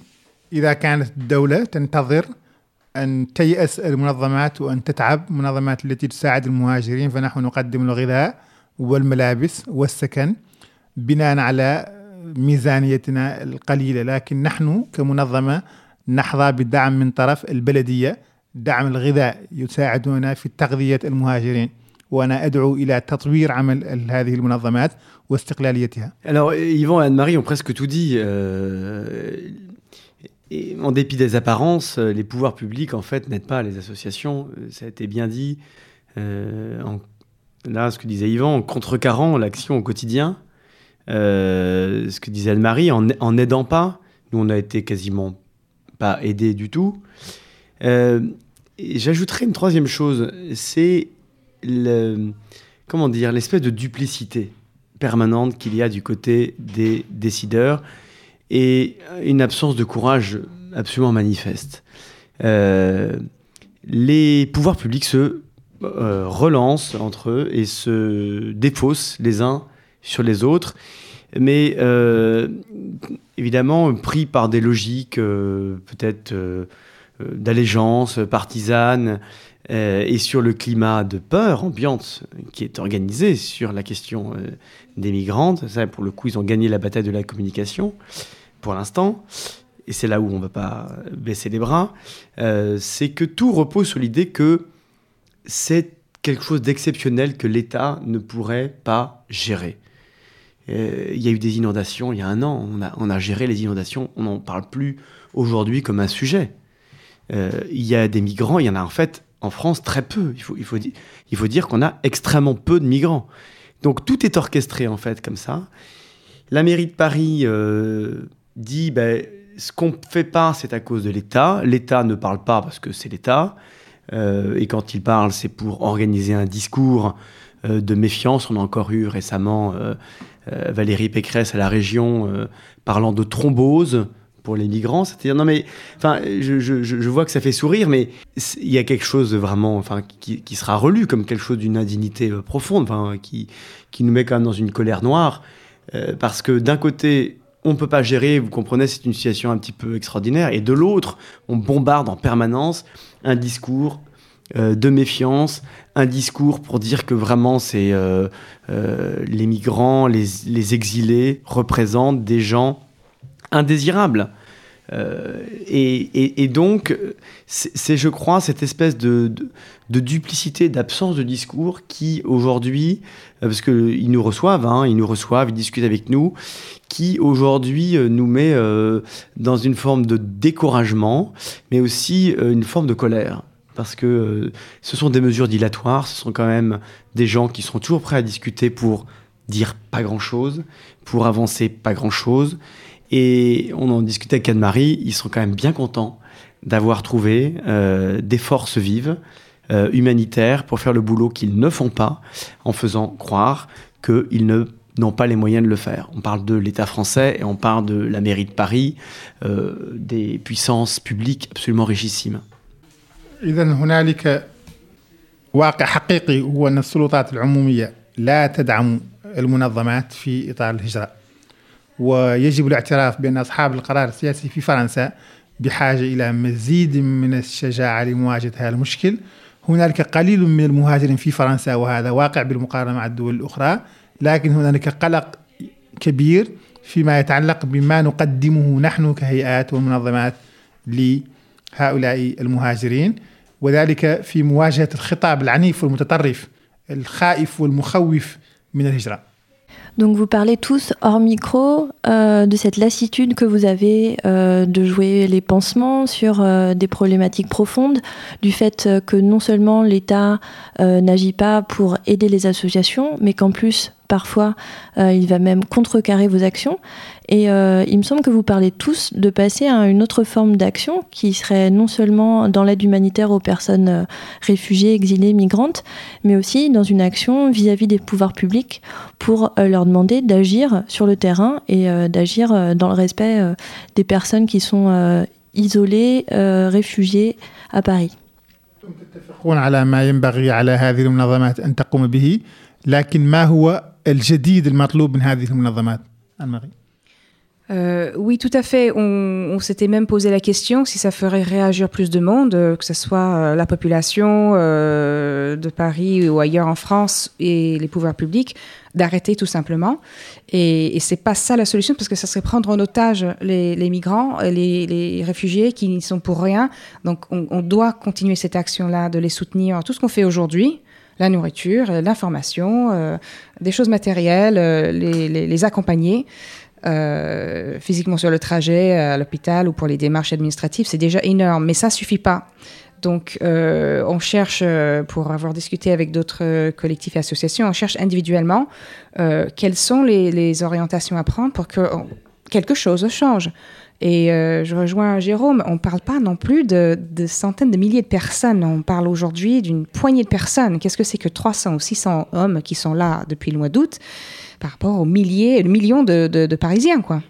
إذا كانت الدولة تنتظر أن تيأس المنظمات وأن تتعب المنظمات التي تساعد المهاجرين فنحن نقدم الغذاء والملابس والسكن بناء على ميزانيتنا القليلة لكن نحن كمنظمة نحظى بدعم من طرف البلدية دعم الغذاء يساعدنا في تغذية المهاجرين وأنا أدعو إلى تطوير عمل هذه المنظمات واستقلاليتها. Alors Yvan et Anne-Marie ont presque tout dit. Euh, et en dépit des apparences, les pouvoirs publics en fait n'aident pas les associations. Ça a été bien dit. Euh, en, là, ce que disait Yvan, en contrecarrant l'action au quotidien, euh, ce que disait Anne-Marie, en, n'aidant pas, nous on a été quasiment pas aidé du tout. Euh, j'ajouterais une troisième chose, c'est le, comment dire, l'espèce de duplicité permanente qu'il y a du côté des décideurs et une absence de courage absolument manifeste. Euh, les pouvoirs publics se euh, relancent entre eux et se défaussent les uns sur les autres mais euh, évidemment pris par des logiques peut-être d'allégeance partisane et sur le climat de peur ambiante qui est organisé sur la question des migrantes. Ça, pour le coup, ils ont gagné la bataille de la communication pour l'instant. Et c'est là où on ne va pas baisser les bras. c'est que tout repose sur l'idée que c'est quelque chose d'exceptionnel que l'État ne pourrait pas gérer. Euh, il y a eu des inondations il y a un an. On a, géré les inondations. On n'en parle plus aujourd'hui comme un sujet. Euh, il y a des migrants. Il y en a en fait en France très peu. Il faut, il faut, dire qu'on a extrêmement peu de migrants. Donc tout est orchestré en fait comme ça. La mairie de Paris euh, dit ben, ce qu'on ne fait pas, c'est à cause de l'État. L'État ne parle pas parce que c'est l'État. et quand il parle, c'est pour organiser un discours de méfiance. On a encore eu récemment Valérie Pécresse à la région parlant de thrombose pour les migrants. C'est-à-dire, non mais, enfin, je, je, je, vois que ça fait sourire, mais il y a quelque chose vraiment, enfin, qui, qui, sera relu comme quelque chose d'une indignité profonde, enfin, qui, qui nous met quand même dans une colère noire, parce que d'un côté, on ne peut pas gérer, vous comprenez, c'est une situation un petit peu extraordinaire. Et de l'autre, on bombarde en permanence un discours euh, de méfiance, un discours pour dire que vraiment c'est euh, euh, les migrants, les, exilés représentent des gens indésirables. Et, donc, c'est, je crois, cette espèce de, duplicité, d'absence de discours qui, aujourd'hui, parce qu'ils nous reçoivent, hein, ils nous reçoivent, ils discutent avec nous, qui aujourd'hui euh, nous met euh, dans une forme de découragement, mais aussi euh, une forme de colère. Parce que ce sont des mesures dilatoires, ce sont quand même des gens qui sont toujours prêts à discuter pour dire pas grand-chose, pour avancer pas grand-chose. Et on en discutait avec Anne-Marie, ils sont quand même bien contents d'avoir trouvé des forces vives, humanitaires, pour faire le boulot qu'ils ne font pas, en faisant croire qu'ils ne n'ont pas les moyens de le faire. On parle de l'État français et on parle de la mairie de Paris, euh, des puissances publiques absolument richissimes. إذا هنالك واقع حقيقي هو أن السلطات العمومية لا تدعم المنظمات في إطار الهجرة ويجب الاعتراف بأن أصحاب القرار السياسي في فرنسا بحاجة إلى مزيد من الشجاعة لمواجهة هذا المشكل هنالك قليل من المهاجرين في فرنسا وهذا واقع بالمقارنة مع الدول الأخرى لكن هنالك قلق كبير فيما يتعلق بما نقدمه نحن كهيئات ومنظمات لهؤلاء المهاجرين وذلك في مواجهة الخطاب العنيف والمتطرف الخائف والمخوف من الهجرة. Donc vous parlez tous hors micro euh, de cette lassitude que vous avez euh, de jouer les pansements sur euh, des problématiques profondes, du fait que non seulement l'État n'agit pas pour aider les associations, mais qu'en plus parfois il va même contrecarrer vos actions. Et euh, il me semble que vous parlez tous de passer à une autre forme d'action qui serait non seulement dans l'aide humanitaire aux personnes euh, réfugiées, exilées, migrantes, mais aussi dans une action vis-à-vis des pouvoirs publics pour euh, leur demander d'agir sur le terrain et d'agir dans le respect des personnes qui sont isolées, réfugiées à Paris. Euh, oui, tout à fait. On, s'était même posé la question si ça ferait réagir plus de monde, euh, que ce soit euh, la population de Paris ou ailleurs en France et les pouvoirs publics, d'arrêter tout simplement. Et, et c'est pas ça la solution parce que ça serait prendre en otage les, migrants, les, les, réfugiés qui n'y sont pour rien. Donc on, doit continuer cette action-là, de les soutenir. Tout ce qu'on fait aujourd'hui, la nourriture, l'information, des choses matérielles, les, les accompagner. Euh, physiquement sur le trajet à l'hôpital ou pour les démarches administratives, c'est déjà énorme, mais ça suffit pas. Donc, euh, on cherche, euh, pour avoir discuté avec d'autres collectifs et associations, on cherche individuellement quelles sont les, orientations à prendre pour que quelque chose change. Et je rejoins Jérôme, on ne parle pas non plus de, de, centaines de milliers de personnes, on parle aujourd'hui d'une poignée de personnes. Qu'est-ce que c'est que 300 ou 600 hommes qui sont là depuis le mois d'août par rapport aux milliers, millions de, de, Parisiens, quoi?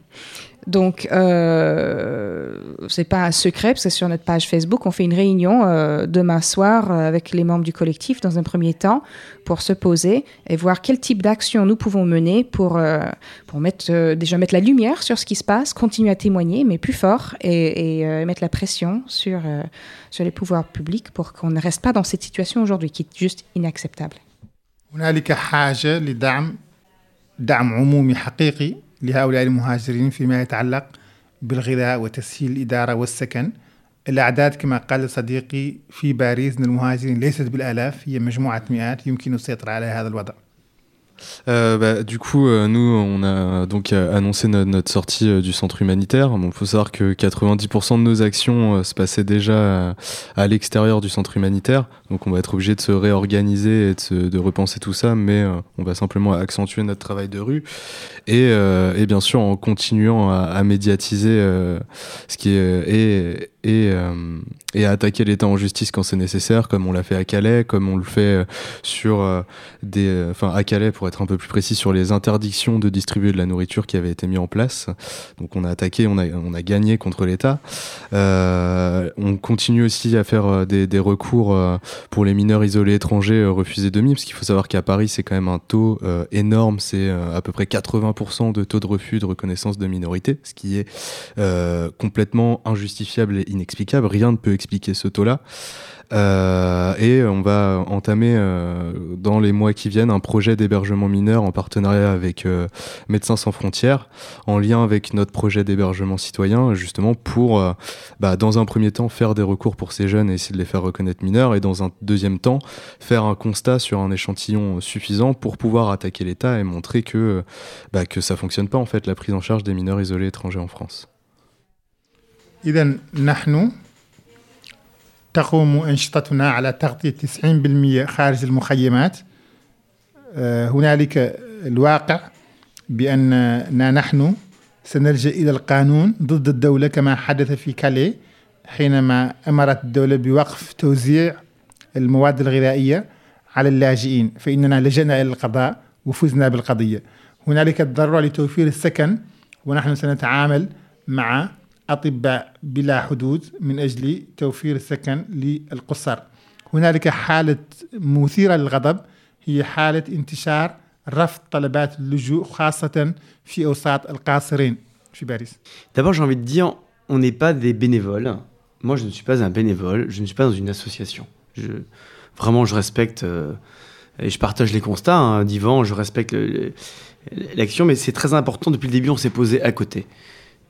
Donc, euh, c'est pas un secret, parce que sur notre page Facebook, on fait une réunion euh, demain soir euh, avec les membres du collectif dans un premier temps pour se poser et voir quel type d'action nous pouvons mener pour, euh, pour mettre, déjà mettre la lumière sur ce qui se passe, continuer à témoigner, mais plus fort et, et mettre la pression sur, sur les pouvoirs publics pour qu'on ne reste pas dans cette situation aujourd'hui qui est juste inacceptable. دعم عمومي حقيقي لهؤلاء المهاجرين فيما يتعلق بالغذاء وتسهيل الإدارة والسكن. الأعداد كما قال صديقي في باريس من المهاجرين ليست بالآلاف هي مجموعة مئات يمكن السيطرة على هذا الوضع. Euh, bah, du coup, euh, nous, on a donc euh, annoncé notre, sortie du centre humanitaire. Il faut savoir que 90% de nos actions se passaient déjà à, l'extérieur du centre humanitaire. Donc, on va être obligé de se réorganiser et de, repenser tout ça, mais on va simplement accentuer notre travail de rue et, bien sûr en continuant à, médiatiser ce qui est et à attaquer l'État en justice quand c'est nécessaire, comme on l'a fait à Calais, comme on le fait sur des, enfin à Calais pour pour être un peu plus précis sur les interdictions de distribuer de la nourriture qui avaient été mis en place. Donc on a attaqué, on a, on a gagné contre l'État. on continue aussi à faire des, des recours pour les mineurs isolés étrangers refusés de mise, parce qu'il faut savoir qu'à Paris c'est quand même un taux énorme, c'est à peu près 80% de taux de refus de reconnaissance de minorité, ce qui est complètement injustifiable et inexplicable. Rien ne peut expliquer ce taux-là. Euh, et on va entamer euh, dans les mois qui viennent un projet d'hébergement mineur en partenariat avec euh, Médecins sans frontières, en lien avec notre projet d'hébergement citoyen, justement pour, bah, dans un premier temps, faire des recours pour ces jeunes et essayer de les faire reconnaître mineurs, et dans un deuxième temps, faire un constat sur un échantillon suffisant pour pouvoir attaquer l'État et montrer que, bah, que ça fonctionne pas en fait la prise en charge des mineurs isolés étrangers en France. تقوم أنشطتنا على تغطية 90% خارج المخيمات. هنالك الواقع بأننا نحن سنلجأ إلى القانون ضد الدولة كما حدث في كالي حينما أمرت الدولة بوقف توزيع المواد الغذائية على اللاجئين فإننا لجأنا إلى القضاء وفزنا بالقضية. هنالك الضرورة لتوفير السكن ونحن سنتعامل مع أطباء بلا حدود من أجل توفير السكن للقصر هنالك حالة مثيرة للغضب هي حالة انتشار رفض طلبات اللجوء خاصة في أوساط القاصرين في باريس D'abord, j'ai envie de dire, on n'est pas des bénévoles. Moi, je ne suis pas un bénévole, je ne suis pas dans une association. Je, vraiment, je respecte euh, et je partage les constats hein, d'Ivan, je respecte l'action, mais c'est très important. Depuis le début, on s'est posé à côté.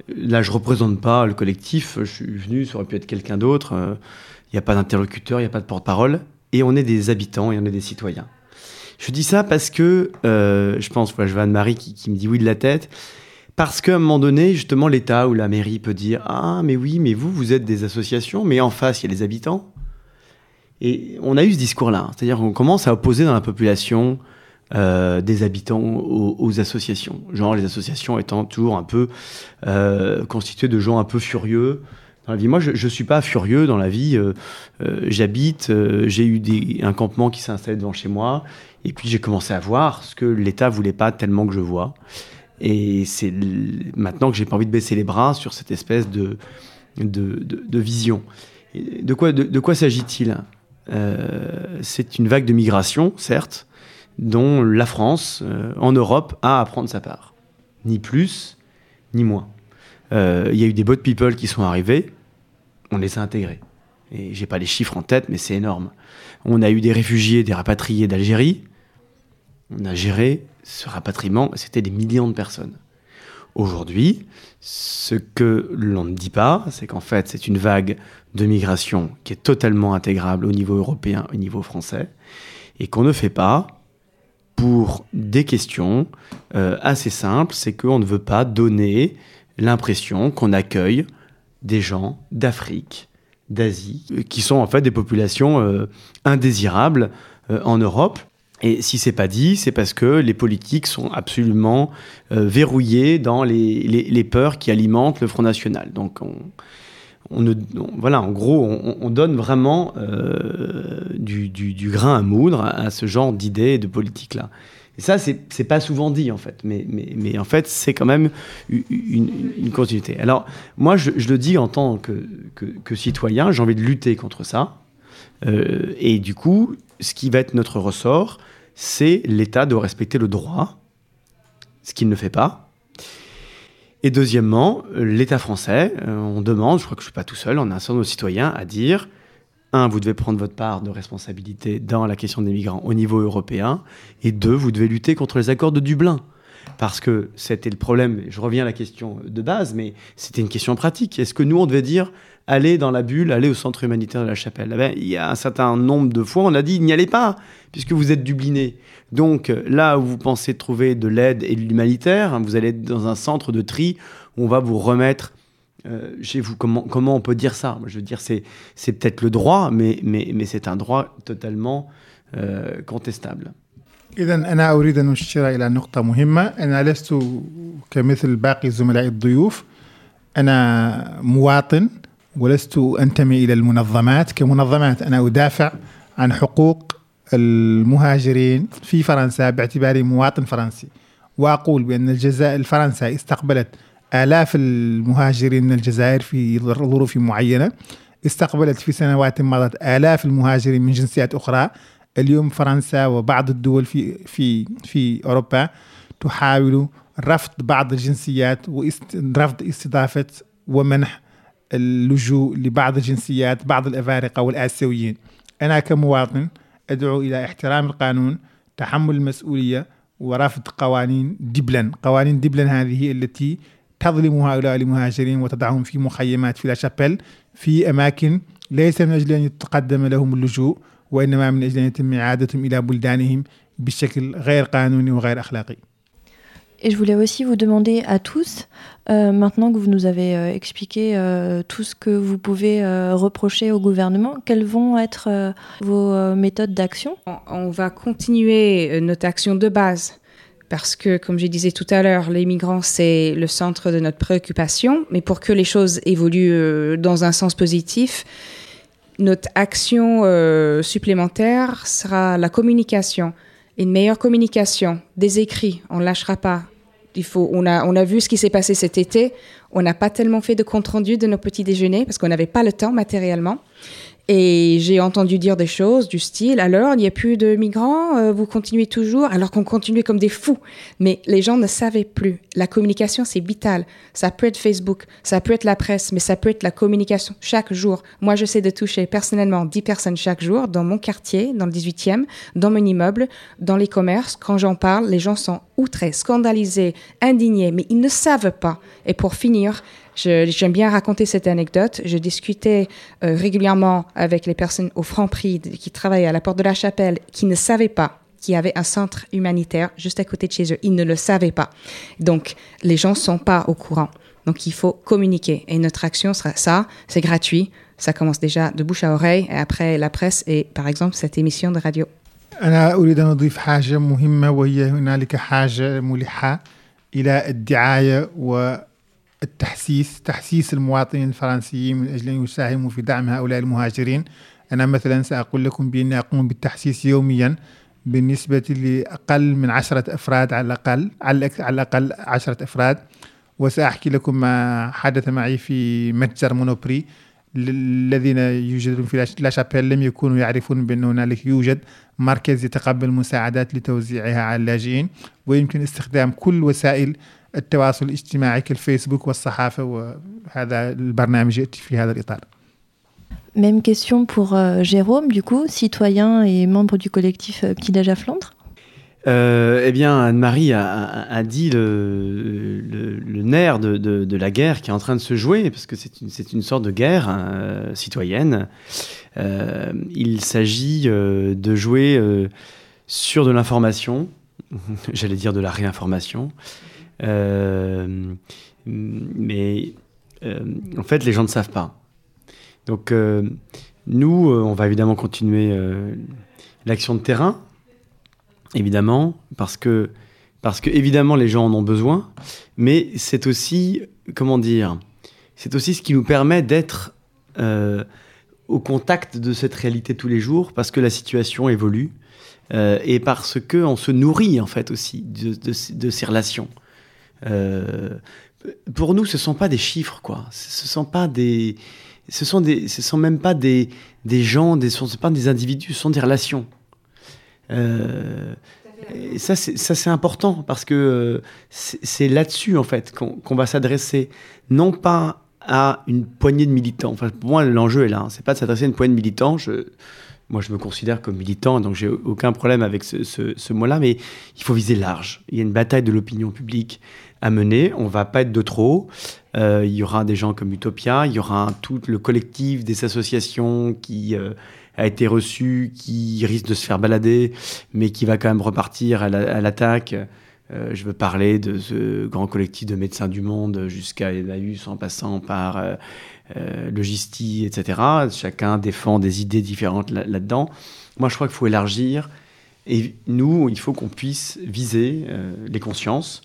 Là, je représente pas le collectif. Je suis venu, ça aurait pu être quelqu'un d'autre. Il euh, n'y a pas d'interlocuteur, il n'y a pas de porte-parole. Et on est des habitants et on est des citoyens. Je dis ça parce que, euh, je pense, voilà, je vais Anne-Marie qui, qui, me dit oui de la tête. Parce qu'à un moment donné, justement, l'État ou la mairie peut dire Ah, mais oui, mais vous, vous êtes des associations, mais en face, il y a les habitants. Et on a eu ce discours-là. C'est-à-dire qu'on commence à opposer dans la population euh, des habitants aux, associations. Genre les associations étant toujours un peu euh, constituées de gens un peu furieux. Dans la vie. Moi, je ne suis pas furieux dans la vie. Euh, j'habite, j'ai eu un campement qui s'est installé devant chez moi, et puis j'ai commencé à voir ce que l'État voulait pas tellement que je vois. Et c'est maintenant que j'ai pas envie de baisser les bras sur cette espèce de, de, de, vision. De quoi, de quoi s'agit-il? C'est une vague de migration, certes, dont la France, euh, en Europe, a à prendre sa part. Ni plus, ni moins. Euh, il y a eu des boat people qui sont arrivés, on les a intégrés. Et j'ai pas les chiffres en tête, mais c'est énorme. On a eu des réfugiés, des rapatriés d'Algérie. On a géré ce rapatriement, c'était des millions de personnes. Aujourd'hui, ce que l'on ne dit pas, c'est qu'en fait, c'est une vague de migration qui est totalement intégrable au niveau européen, au niveau français, et qu'on ne fait pas pour des questions euh, assez simples, c'est qu'on ne veut pas donner l'impression qu'on accueille des gens d'Afrique, d'Asie, euh, qui sont en fait des populations euh, indésirables en Europe. Et si c'est pas dit, c'est parce que les politiques sont absolument verrouillées dans les, les, peurs qui alimentent le Front National. Donc on, on voilà, en gros, on, donne vraiment euh, du, grain à moudre à, ce genre d'idées et de politique-là. Et ça, c'est pas souvent dit, en fait. Mais, en fait, c'est quand même une, continuité. Alors, moi, je, le dis en tant que, citoyen, j'ai envie de lutter contre ça. Euh, et du coup, ce qui va être notre ressort, c'est l'État doit respecter le droit, ce qu'il ne fait pas. Et deuxièmement, l'État français, euh, on demande, je crois que je ne suis pas tout seul, on a un certain nombre de citoyens à dire, un, vous devez prendre votre part de responsabilité dans la question des migrants au niveau européen, et deux, vous devez lutter contre les accords de Dublin. Parce que c'était le problème, je reviens à la question de base, mais c'était une question pratique. Est-ce que nous, on devait dire, allez dans la bulle, allez au centre humanitaire de la chapelle eh ben, Il y a un certain nombre de fois, on a dit, n'y allez pas, puisque vous êtes dubliné. Donc là où vous pensez trouver de l'aide et de l'humanitaire, hein, vous allez être dans un centre de tri où on va vous remettre euh, chez vous. Comment, comment on peut dire ça Je veux dire, c'est, c'est peut-être le droit, mais, mais, mais c'est un droit totalement euh, contestable. إذا أنا أريد أن أشير إلى نقطة مهمة أنا لست كمثل باقي زملائي الضيوف أنا مواطن ولست أنتمي إلى المنظمات. كمنظمات أنا أدافع عن حقوق المهاجرين في فرنسا باعتباري مواطن فرنسي. وأقول بأن الجزائر فرنسا استقبلت آلاف المهاجرين من الجزائر في ظروف معينة. استقبلت في سنوات مضت آلاف المهاجرين من جنسيات أخرى. اليوم فرنسا وبعض الدول في في في أوروبا تحاول رفض بعض الجنسيات ورفض استضافة ومنح اللجوء لبعض الجنسيات بعض الأفارقة والآسيويين. أنا كمواطن أدعو إلى احترام القانون تحمل المسؤولية ورفض قوانين دبلن. قوانين دبلن هذه التي تظلم هؤلاء المهاجرين وتضعهم في مخيمات في لاشابيل في أماكن ليس من أجل أن يتقدم لهم اللجوء وإنما من أجل أن يتم إعادتهم إلى بلدانهم بشكل غير قانوني وغير أخلاقي. Et je voulais aussi vous demander à tous, euh, maintenant que vous nous avez euh, expliqué euh, tout ce que vous pouvez reprocher au gouvernement, quelles vont être vos méthodes d'action? On va continuer notre action de base parce que, comme je disais tout à l'heure, les migrants, c'est le centre de notre préoccupation, mais pour que les choses évoluent dans un sens positif, notre action supplémentaire sera la communication une meilleure communication, des écrits, on lâchera pas. Il faut, on, a, on a vu ce qui s'est passé cet été. On n'a pas tellement fait de compte rendu de nos petits déjeuners parce qu'on n'avait pas le temps matériellement. Et j'ai entendu dire des choses du style, alors il n'y a plus de migrants, euh, vous continuez toujours, alors qu'on continuait comme des fous. Mais les gens ne savaient plus. La communication, c'est vital. Ça peut être Facebook, ça peut être la presse, mais ça peut être la communication chaque jour. Moi, je sais de toucher personnellement 10 personnes chaque jour dans mon quartier, dans le 18e, dans mon immeuble, dans les commerces. Quand j'en parle, les gens sont outrés, scandalisés, indignés, mais ils ne savent pas. Et pour finir, J'aime bien raconter cette anecdote. Je discutais euh, régulièrement avec les personnes au Franc-Prix qui travaillaient à la porte de la chapelle qui ne savaient pas qu'il y avait un centre humanitaire juste à côté de chez eux. Ils ne le savaient pas. Donc, les gens ne sont pas au courant. Donc, il faut communiquer. Et notre action sera ça. C'est gratuit. Ça commence déjà de bouche à oreille. Et après, la presse et, par exemple, cette émission de radio. أنا أريد أن أضيف حاجة مهمة وهي هنالك حاجة ملحة إلى الدعاية و التحسيس تحسيس المواطنين الفرنسيين من أجل أن يساهموا في دعم هؤلاء المهاجرين. أنا مثلا سأقول لكم بأني أقوم بالتحسيس يوميا بالنسبة لأقل من عشرة أفراد على الأقل على الأقل عشرة أفراد. وسأحكي لكم ما حدث معي في متجر مونوبري الذين يوجدون في لا شابيل لم يكونوا يعرفون بأن هنالك يوجد مركز يتقبل مساعدات لتوزيعها على اللاجئين. ويمكن استخدام كل وسائل التواصل الاجتماعي كالفيسبوك والصحافة وهذا البرنامج يأتي في هذا الإطار Même question pour euh, Jérôme, du coup, citoyen et membre du collectif euh, Petit Déj à Flandre. Euh, eh bien, Anne-Marie a, a, a, dit le, le, le nerf de, de, de, la guerre qui est en train de se jouer, parce que c'est une, une, sorte de guerre hein, citoyenne. Euh, il s'agit euh, de jouer sur de l'information, j'allais dire de la réinformation, euh, mais euh, en fait, les gens ne savent pas. Donc, euh, nous, on va évidemment continuer l'action de terrain, évidemment, parce que, parce que évidemment les gens en ont besoin, mais c'est aussi, comment dire, c'est aussi ce qui nous permet d'être euh, au contact de cette réalité tous les jours, parce que la situation évolue euh, et parce que on se nourrit en fait aussi de ces relations. Euh, pour nous, ce sont pas des chiffres, quoi. Ce sont pas des, ce sont des, ce sont même pas des, des gens, des, ce sont pas des individus, ce sont des relations. Euh, et ça, c'est, important parce que euh, c'est, là-dessus, en fait, qu'on, va s'adresser, non pas à une poignée de militants. Enfin, pour moi, l'enjeu est là. Hein. C'est pas de s'adresser à une poignée de militants. Moi, je me considère comme militant, donc j'ai aucun problème avec ce, ce, mot-là, mais il faut viser large. Il y a une bataille de l'opinion publique à mener. On va pas être de trop. Euh, il y aura des gens comme Utopia, il y aura tout le collectif des associations qui euh, a été reçu, qui risque de se faire balader, mais qui va quand même repartir à l'attaque. Euh, je veux parler de ce grand collectif de médecins du monde jusqu'à Emmaüs en passant par euh, euh, Logistie, etc. Chacun défend des idées différentes là-dedans. Moi, je crois qu'il faut élargir. Et nous, il faut qu'on puisse viser euh, les consciences,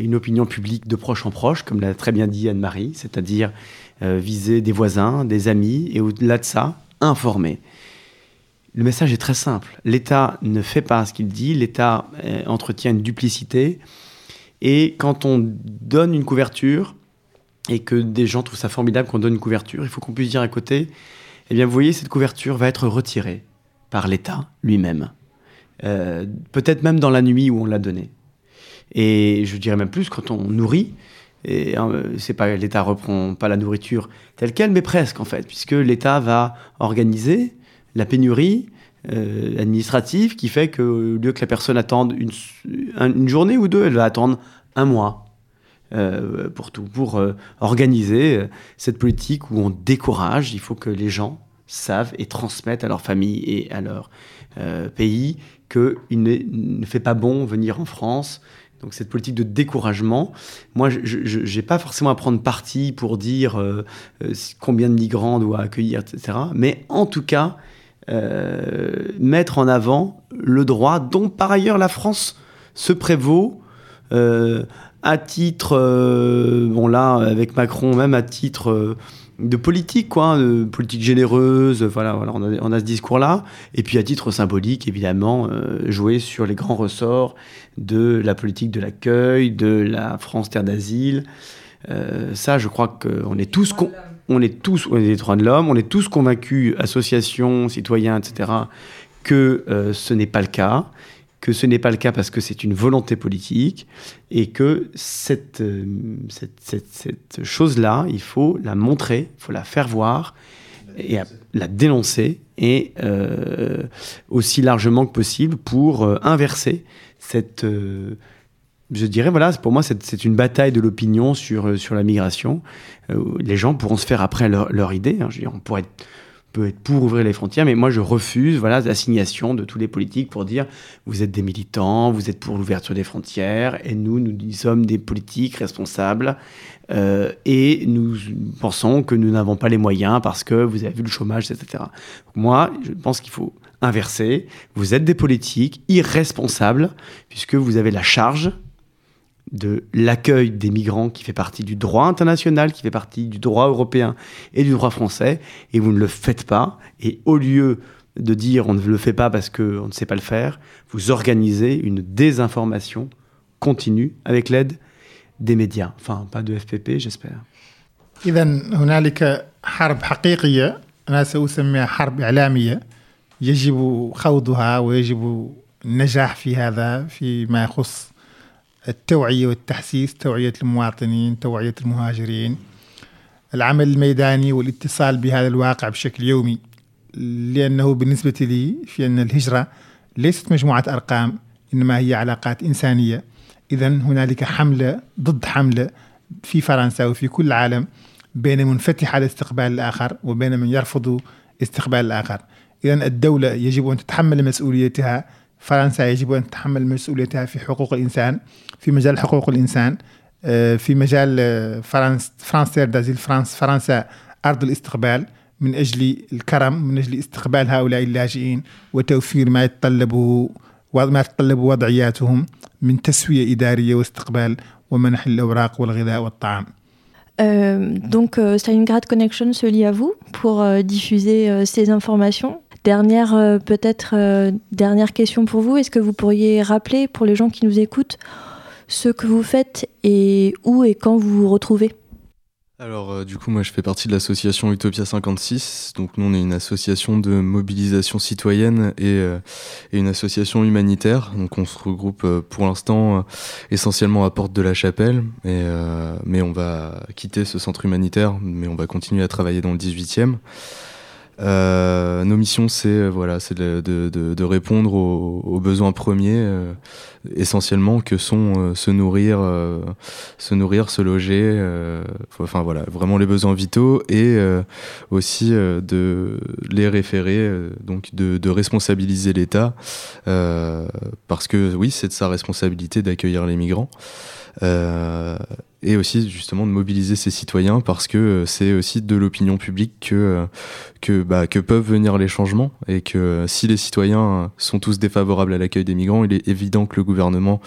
une opinion publique de proche en proche, comme l'a très bien dit Anne-Marie, c'est-à-dire viser des voisins, des amis, et au-delà de ça, informer. Le message est très simple. L'État ne fait pas ce qu'il dit, l'État euh, entretient une duplicité. Et quand on donne une couverture, et que des gens trouvent ça formidable qu'on donne une couverture, il faut qu'on puisse dire à côté, eh bien vous voyez, cette couverture va être retirée par l'État lui-même. Euh, peut-être même dans la nuit où on l'a donnée. Et je dirais même plus, quand on nourrit, euh, c'est pas l'État reprend pas la nourriture telle quelle, mais presque en fait, puisque l'État va organiser la pénurie euh, administrative qui fait que au lieu que la personne attende une, journée ou deux, elle va attendre un mois euh, pour tout, pour euh, organiser cette politique où on décourage. Il faut que les gens savent et transmettent à leur famille et à leur pays qu'il ne, fait pas bon venir en France. Donc cette politique de découragement, moi, je n'ai pas forcément à prendre parti pour dire combien de migrants on doit accueillir, etc. Mais en tout cas, euh, mettre en avant le droit dont par ailleurs la France se prévaut euh, à titre, euh, bon là, avec Macron, même à titre de politique, quoi, de politique généreuse, voilà, voilà on, a, ce discours-là. Et puis à titre symbolique, évidemment, jouer sur les grands ressorts de la politique de l'accueil, de la France terre d'asile. Ça, je crois qu'on est tous... on est tous, on est des droits de l'homme, on est tous convaincus, associations, citoyens, etc., que euh, ce n'est pas le cas, que ce n'est pas le cas parce que c'est une volonté politique et que cette, euh, cette, cette, chose-là, il faut la montrer, il faut la faire voir et la dénoncer et euh, aussi largement que possible pour inverser cette... je dirais, voilà, pour moi, c'est une bataille de l'opinion sur, euh, sur la migration. Euh, les gens pourront se faire après leur, leur idée. hein. On pourrait être, peut être pour ouvrir les frontières, mais moi, je refuse voilà, l'assignation de tous les politiques pour dire vous êtes des militants, vous êtes pour l'ouverture des frontières, et nous, nous sommes des politiques responsables, euh, et nous pensons que nous n'avons pas les moyens parce que vous avez vu le chômage, etc. Moi, je pense qu'il faut inverser. Vous êtes des politiques irresponsables, puisque vous avez la charge de l'accueil des migrants qui fait partie du droit international, qui fait partie du droit européen et du droit français, et vous ne le faites pas. Et au lieu de dire on ne le fait pas parce qu'on ne sait pas le faire, vous organisez une désinformation continue avec l'aide des médias. Enfin, pas de FPP, j'espère. إذا هنالك حرب حقيقية أنا سأسميها حرب إعلامية يجب خوضها ويجب النجاح في هذا فيما يخص التوعية والتحسيس توعية المواطنين توعية المهاجرين. العمل الميداني والاتصال بهذا الواقع بشكل يومي لأنه بالنسبة لي في أن الهجرة ليست مجموعة أرقام إنما هي علاقات إنسانية. إذا هنالك حملة ضد حملة في فرنسا وفي كل العالم بين منفتح على استقبال الآخر وبين من يرفض استقبال الآخر. إذا الدولة يجب أن تتحمل مسؤوليتها فرنسا يجب أن تتحمل مسؤوليتها في حقوق الإنسان في مجال حقوق الإنسان آه، في مجال آه، فرنس فرانسير دازيل فرانس فرنسا أرض الاستقبال من أجل الكرم من أجل استقبال هؤلاء اللاجئين وتوفير ما يتطلبه وما تتطلب وضعياتهم من تسوية إدارية واستقبال ومنح الأوراق والغذاء والطعام Euh, donc euh, Stalingrad Connection se lie à vous pour euh, diffuser euh, ces informations. Dernière euh, peut-être euh, question pour vous. Est-ce que vous pourriez rappeler pour les gens qui nous écoutent ce que vous faites et où et quand vous vous retrouvez? Alors, euh, du coup, moi, je fais partie de l'association Utopia 56. Donc, nous, on est une association de mobilisation citoyenne et, une association humanitaire. Donc, on se regroupe pour l'instant essentiellement à Porte de la Chapelle. Mais on va quitter ce centre humanitaire, mais on va continuer à travailler dans le 18e. Euh, nos missions, c'est euh, voilà, c'est de, de, de, répondre aux, aux besoins premiers, euh, essentiellement que sont euh, se nourrir, euh, se nourrir, se loger, euh, enfin voilà, vraiment les besoins vitaux et aussi de les référer, donc de, de responsabiliser l'État, parce que oui, c'est de sa responsabilité d'accueillir les migrants. Euh, et aussi justement de mobiliser ces citoyens parce que euh, c'est aussi de l'opinion publique que, euh, que, bah, que peuvent venir les changements et que euh, si les citoyens sont tous défavorables à l'accueil des migrants, il est évident que le gouvernement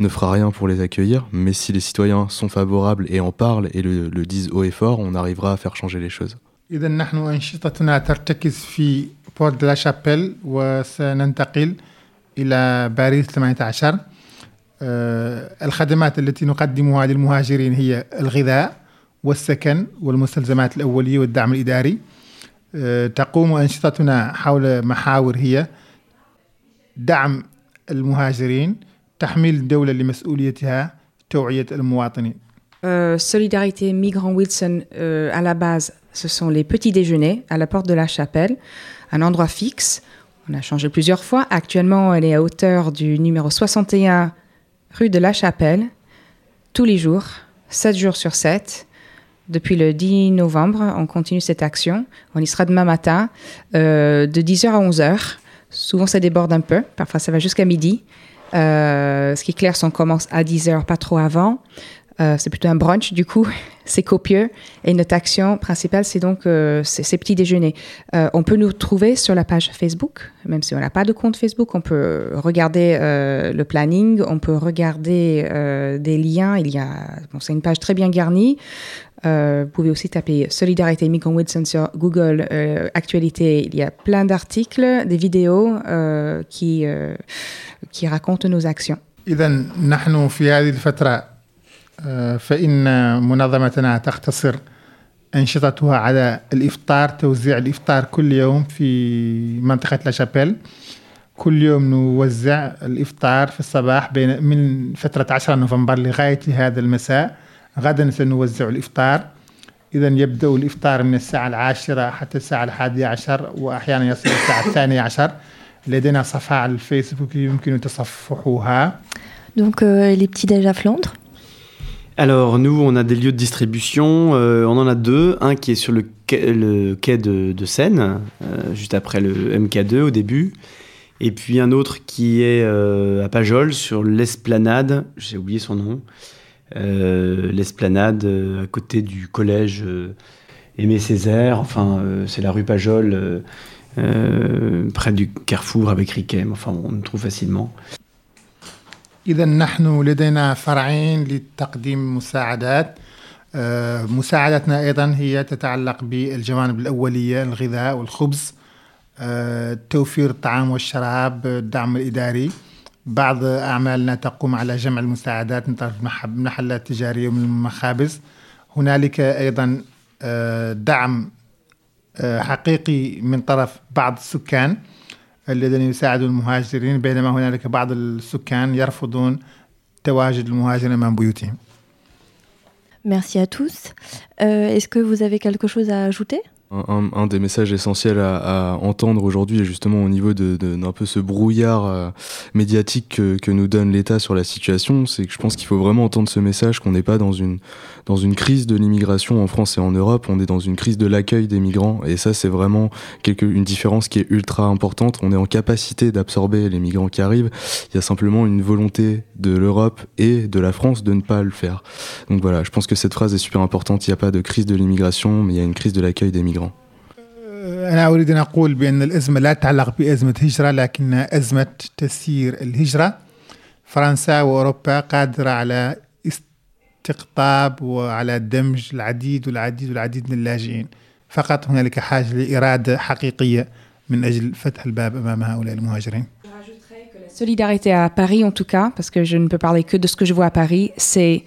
ne fera rien pour les accueillir, mais si les citoyens sont favorables et en parlent et le, le disent haut et fort, on arrivera à faire changer les choses. إذا نحن أنشطتنا ترتكز في بورت لا شابيل وسننتقل إلى باريس 18 الخدمات التي نقدمها للمهاجرين هي الغذاء والسكن والمستلزمات الأولية والدعم الإداري تقوم أنشطتنا حول محاور هي دعم المهاجرين تحميل الدولة لمسؤوليتها توعية المواطنين Euh, Solidarité Migrant Wilson, euh, à la base, ce sont les petits déjeuners à la porte de la chapelle, un endroit fixe. On a changé plusieurs fois. Actuellement, elle est à hauteur du numéro 61 rue de la Chapelle, tous les jours, 7 jours sur 7. Depuis le 10 novembre, on continue cette action. On y sera demain matin, euh, de 10h à 11h. Souvent, ça déborde un peu. Parfois, ça va jusqu'à midi. Euh, ce qui est clair, c'est qu'on commence à 10h, pas trop avant. Euh, c'est plutôt un brunch, du coup, c'est copieux. Et notre action principale, c'est donc euh, ces, petits déjeuners. Euh, on peut nous trouver sur la page Facebook, même si on n'a pas de compte Facebook. On peut regarder le planning, on peut regarder des liens. Il y a, bon, c'est une page très bien garnie. Vous pouvez aussi taper Solidarité Migrant Wilson sur Google Actualité. Il y a plein d'articles, des vidéos qui, qui racontent nos actions. فإن منظمتنا تختصر أنشطتها على الإفطار توزيع الإفطار كل يوم في منطقة لاشابيل كل يوم نوزع الإفطار في الصباح بين من فترة 10 نوفمبر لغاية هذا المساء. غدا سنوزع الإفطار. إذا يبدأ الإفطار من الساعة العاشرة حتى الساعة الحادية عشر وأحيانا يصل الساعة الثانية عشر. لدينا صفحة على الفيسبوك يمكن تصفحوها. Donc euh, les petits déj à Flandre. Alors nous, on a des lieux de distribution. euh, on en a deux. Un qui est sur le quai, de, Seine, euh, juste après le MK2 au début. Et puis un autre qui est euh, à Pajol, sur l'esplanade. J'ai oublié son nom. Euh, l'esplanade à côté du collège Aimé Césaire. Enfin, c'est la rue Pajol, près du carrefour avec Riquem. Enfin, on le trouve facilement. إذا نحن لدينا فرعين لتقديم مساعدات. آه، مساعدتنا أيضا هي تتعلق بالجوانب الأولية الغذاء والخبز آه، توفير الطعام والشراب الدعم الإداري. بعض أعمالنا تقوم على جمع المساعدات من طرف المحلات التجارية ومن المخابز. هنالك أيضا آه، دعم حقيقي من طرف بعض السكان. الذين يساعدون المهاجرين بينما هنالك بعض السكان يرفضون تواجد المهاجرين أمام بيوتهم Merci à tous. Euh, Est-ce que vous avez quelque chose à ajouter Un, un- un des messages essentiels à, à entendre aujourd'hui, justement au niveau de, de- d'un peu ce brouillard euh, médiatique que, que nous donne l'État sur la situation, c'est que je pense qu'il faut vraiment entendre ce message qu'on n'est pas dans une, dans une crise de l'immigration en France et en Europe, on est dans une crise de l'accueil des migrants. Et ça, c'est vraiment quelque, une différence qui est ultra importante. On est en capacité d'absorber les migrants qui arrivent. Il y a simplement une volonté de l'Europe et de la France de ne pas le faire. Donc voilà, je pense que cette phrase est super importante. Il n'y a pas de crise de l'immigration, mais il y a une crise de l'accueil des migrants. أنا أريد أن أقول بأن الأزمة لا تتعلق بأزمة هجرة لكنها أزمة تسيير الهجرة فرنسا وأوروبا قادرة على استقطاب وعلى دمج العديد والعديد والعديد من اللاجئين فقط هنالك حاجة لإرادة حقيقية من أجل فتح الباب أمام هؤلاء المهاجرين Solidarité à Paris, en tout cas, parce que je ne peux parler que de ce que je vois à Paris, c'est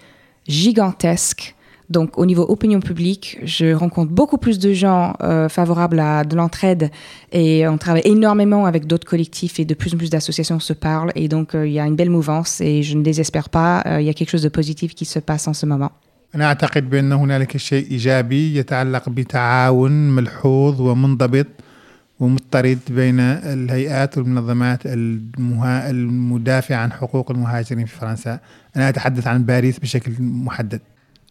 gigantesque. Donc, au niveau opinion publique, je rencontre beaucoup plus de gens euh, favorables à de l'entraide et on travaille énormément avec d'autres collectifs et de plus en plus d'associations se parlent. Et donc, euh, il y a une belle mouvance et je ne désespère pas. euh, il y a quelque chose de positif qui se passe en ce moment. أنا أعتقد بأن هنالك شيء إيجابي يتعلق بتعاون ملحوظ ومنضبط ومضطرد بين الهيئات والمنظمات المها... المدافعة عن حقوق المهاجرين في فرنسا أنا أتحدث عن باريس بشكل محدد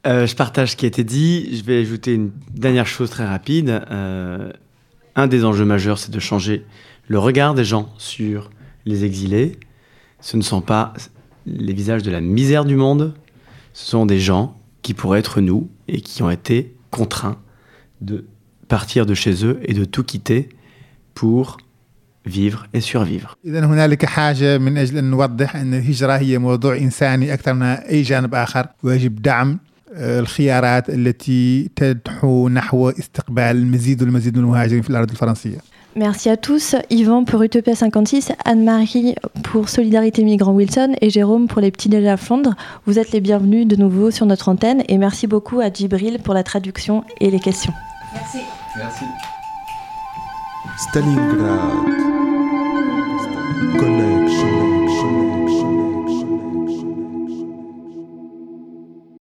Euh, je partage ce qui a été dit. Je vais ajouter une dernière chose très rapide. Euh, un des enjeux majeurs, c'est de changer le regard des gens sur les exilés. Ce ne sont pas les visages de la misère du monde, ce sont des gens qui pourraient être nous et qui ont été contraints de partir de chez eux et de tout quitter pour vivre et survivre. إذا هنالك حاجة من أجل أن نوضح أن الهجرة هي موضوع إنساني أكثر من أي جانب آخر ويجب دعم آه، الخيارات التي تدعو نحو استقبال المزيد والمزيد من المهاجرين في الأرض الفرنسية Merci à tous. Yvan pour Utopia 56, Anne-Marie pour Solidarité Migrant Wilson et Jérôme pour les petits déjeuners à Flandre. Vous êtes les bienvenus de nouveau sur notre antenne et merci beaucoup à Djibril pour la traduction et les questions. Merci. Merci. Stalingrad. Connection.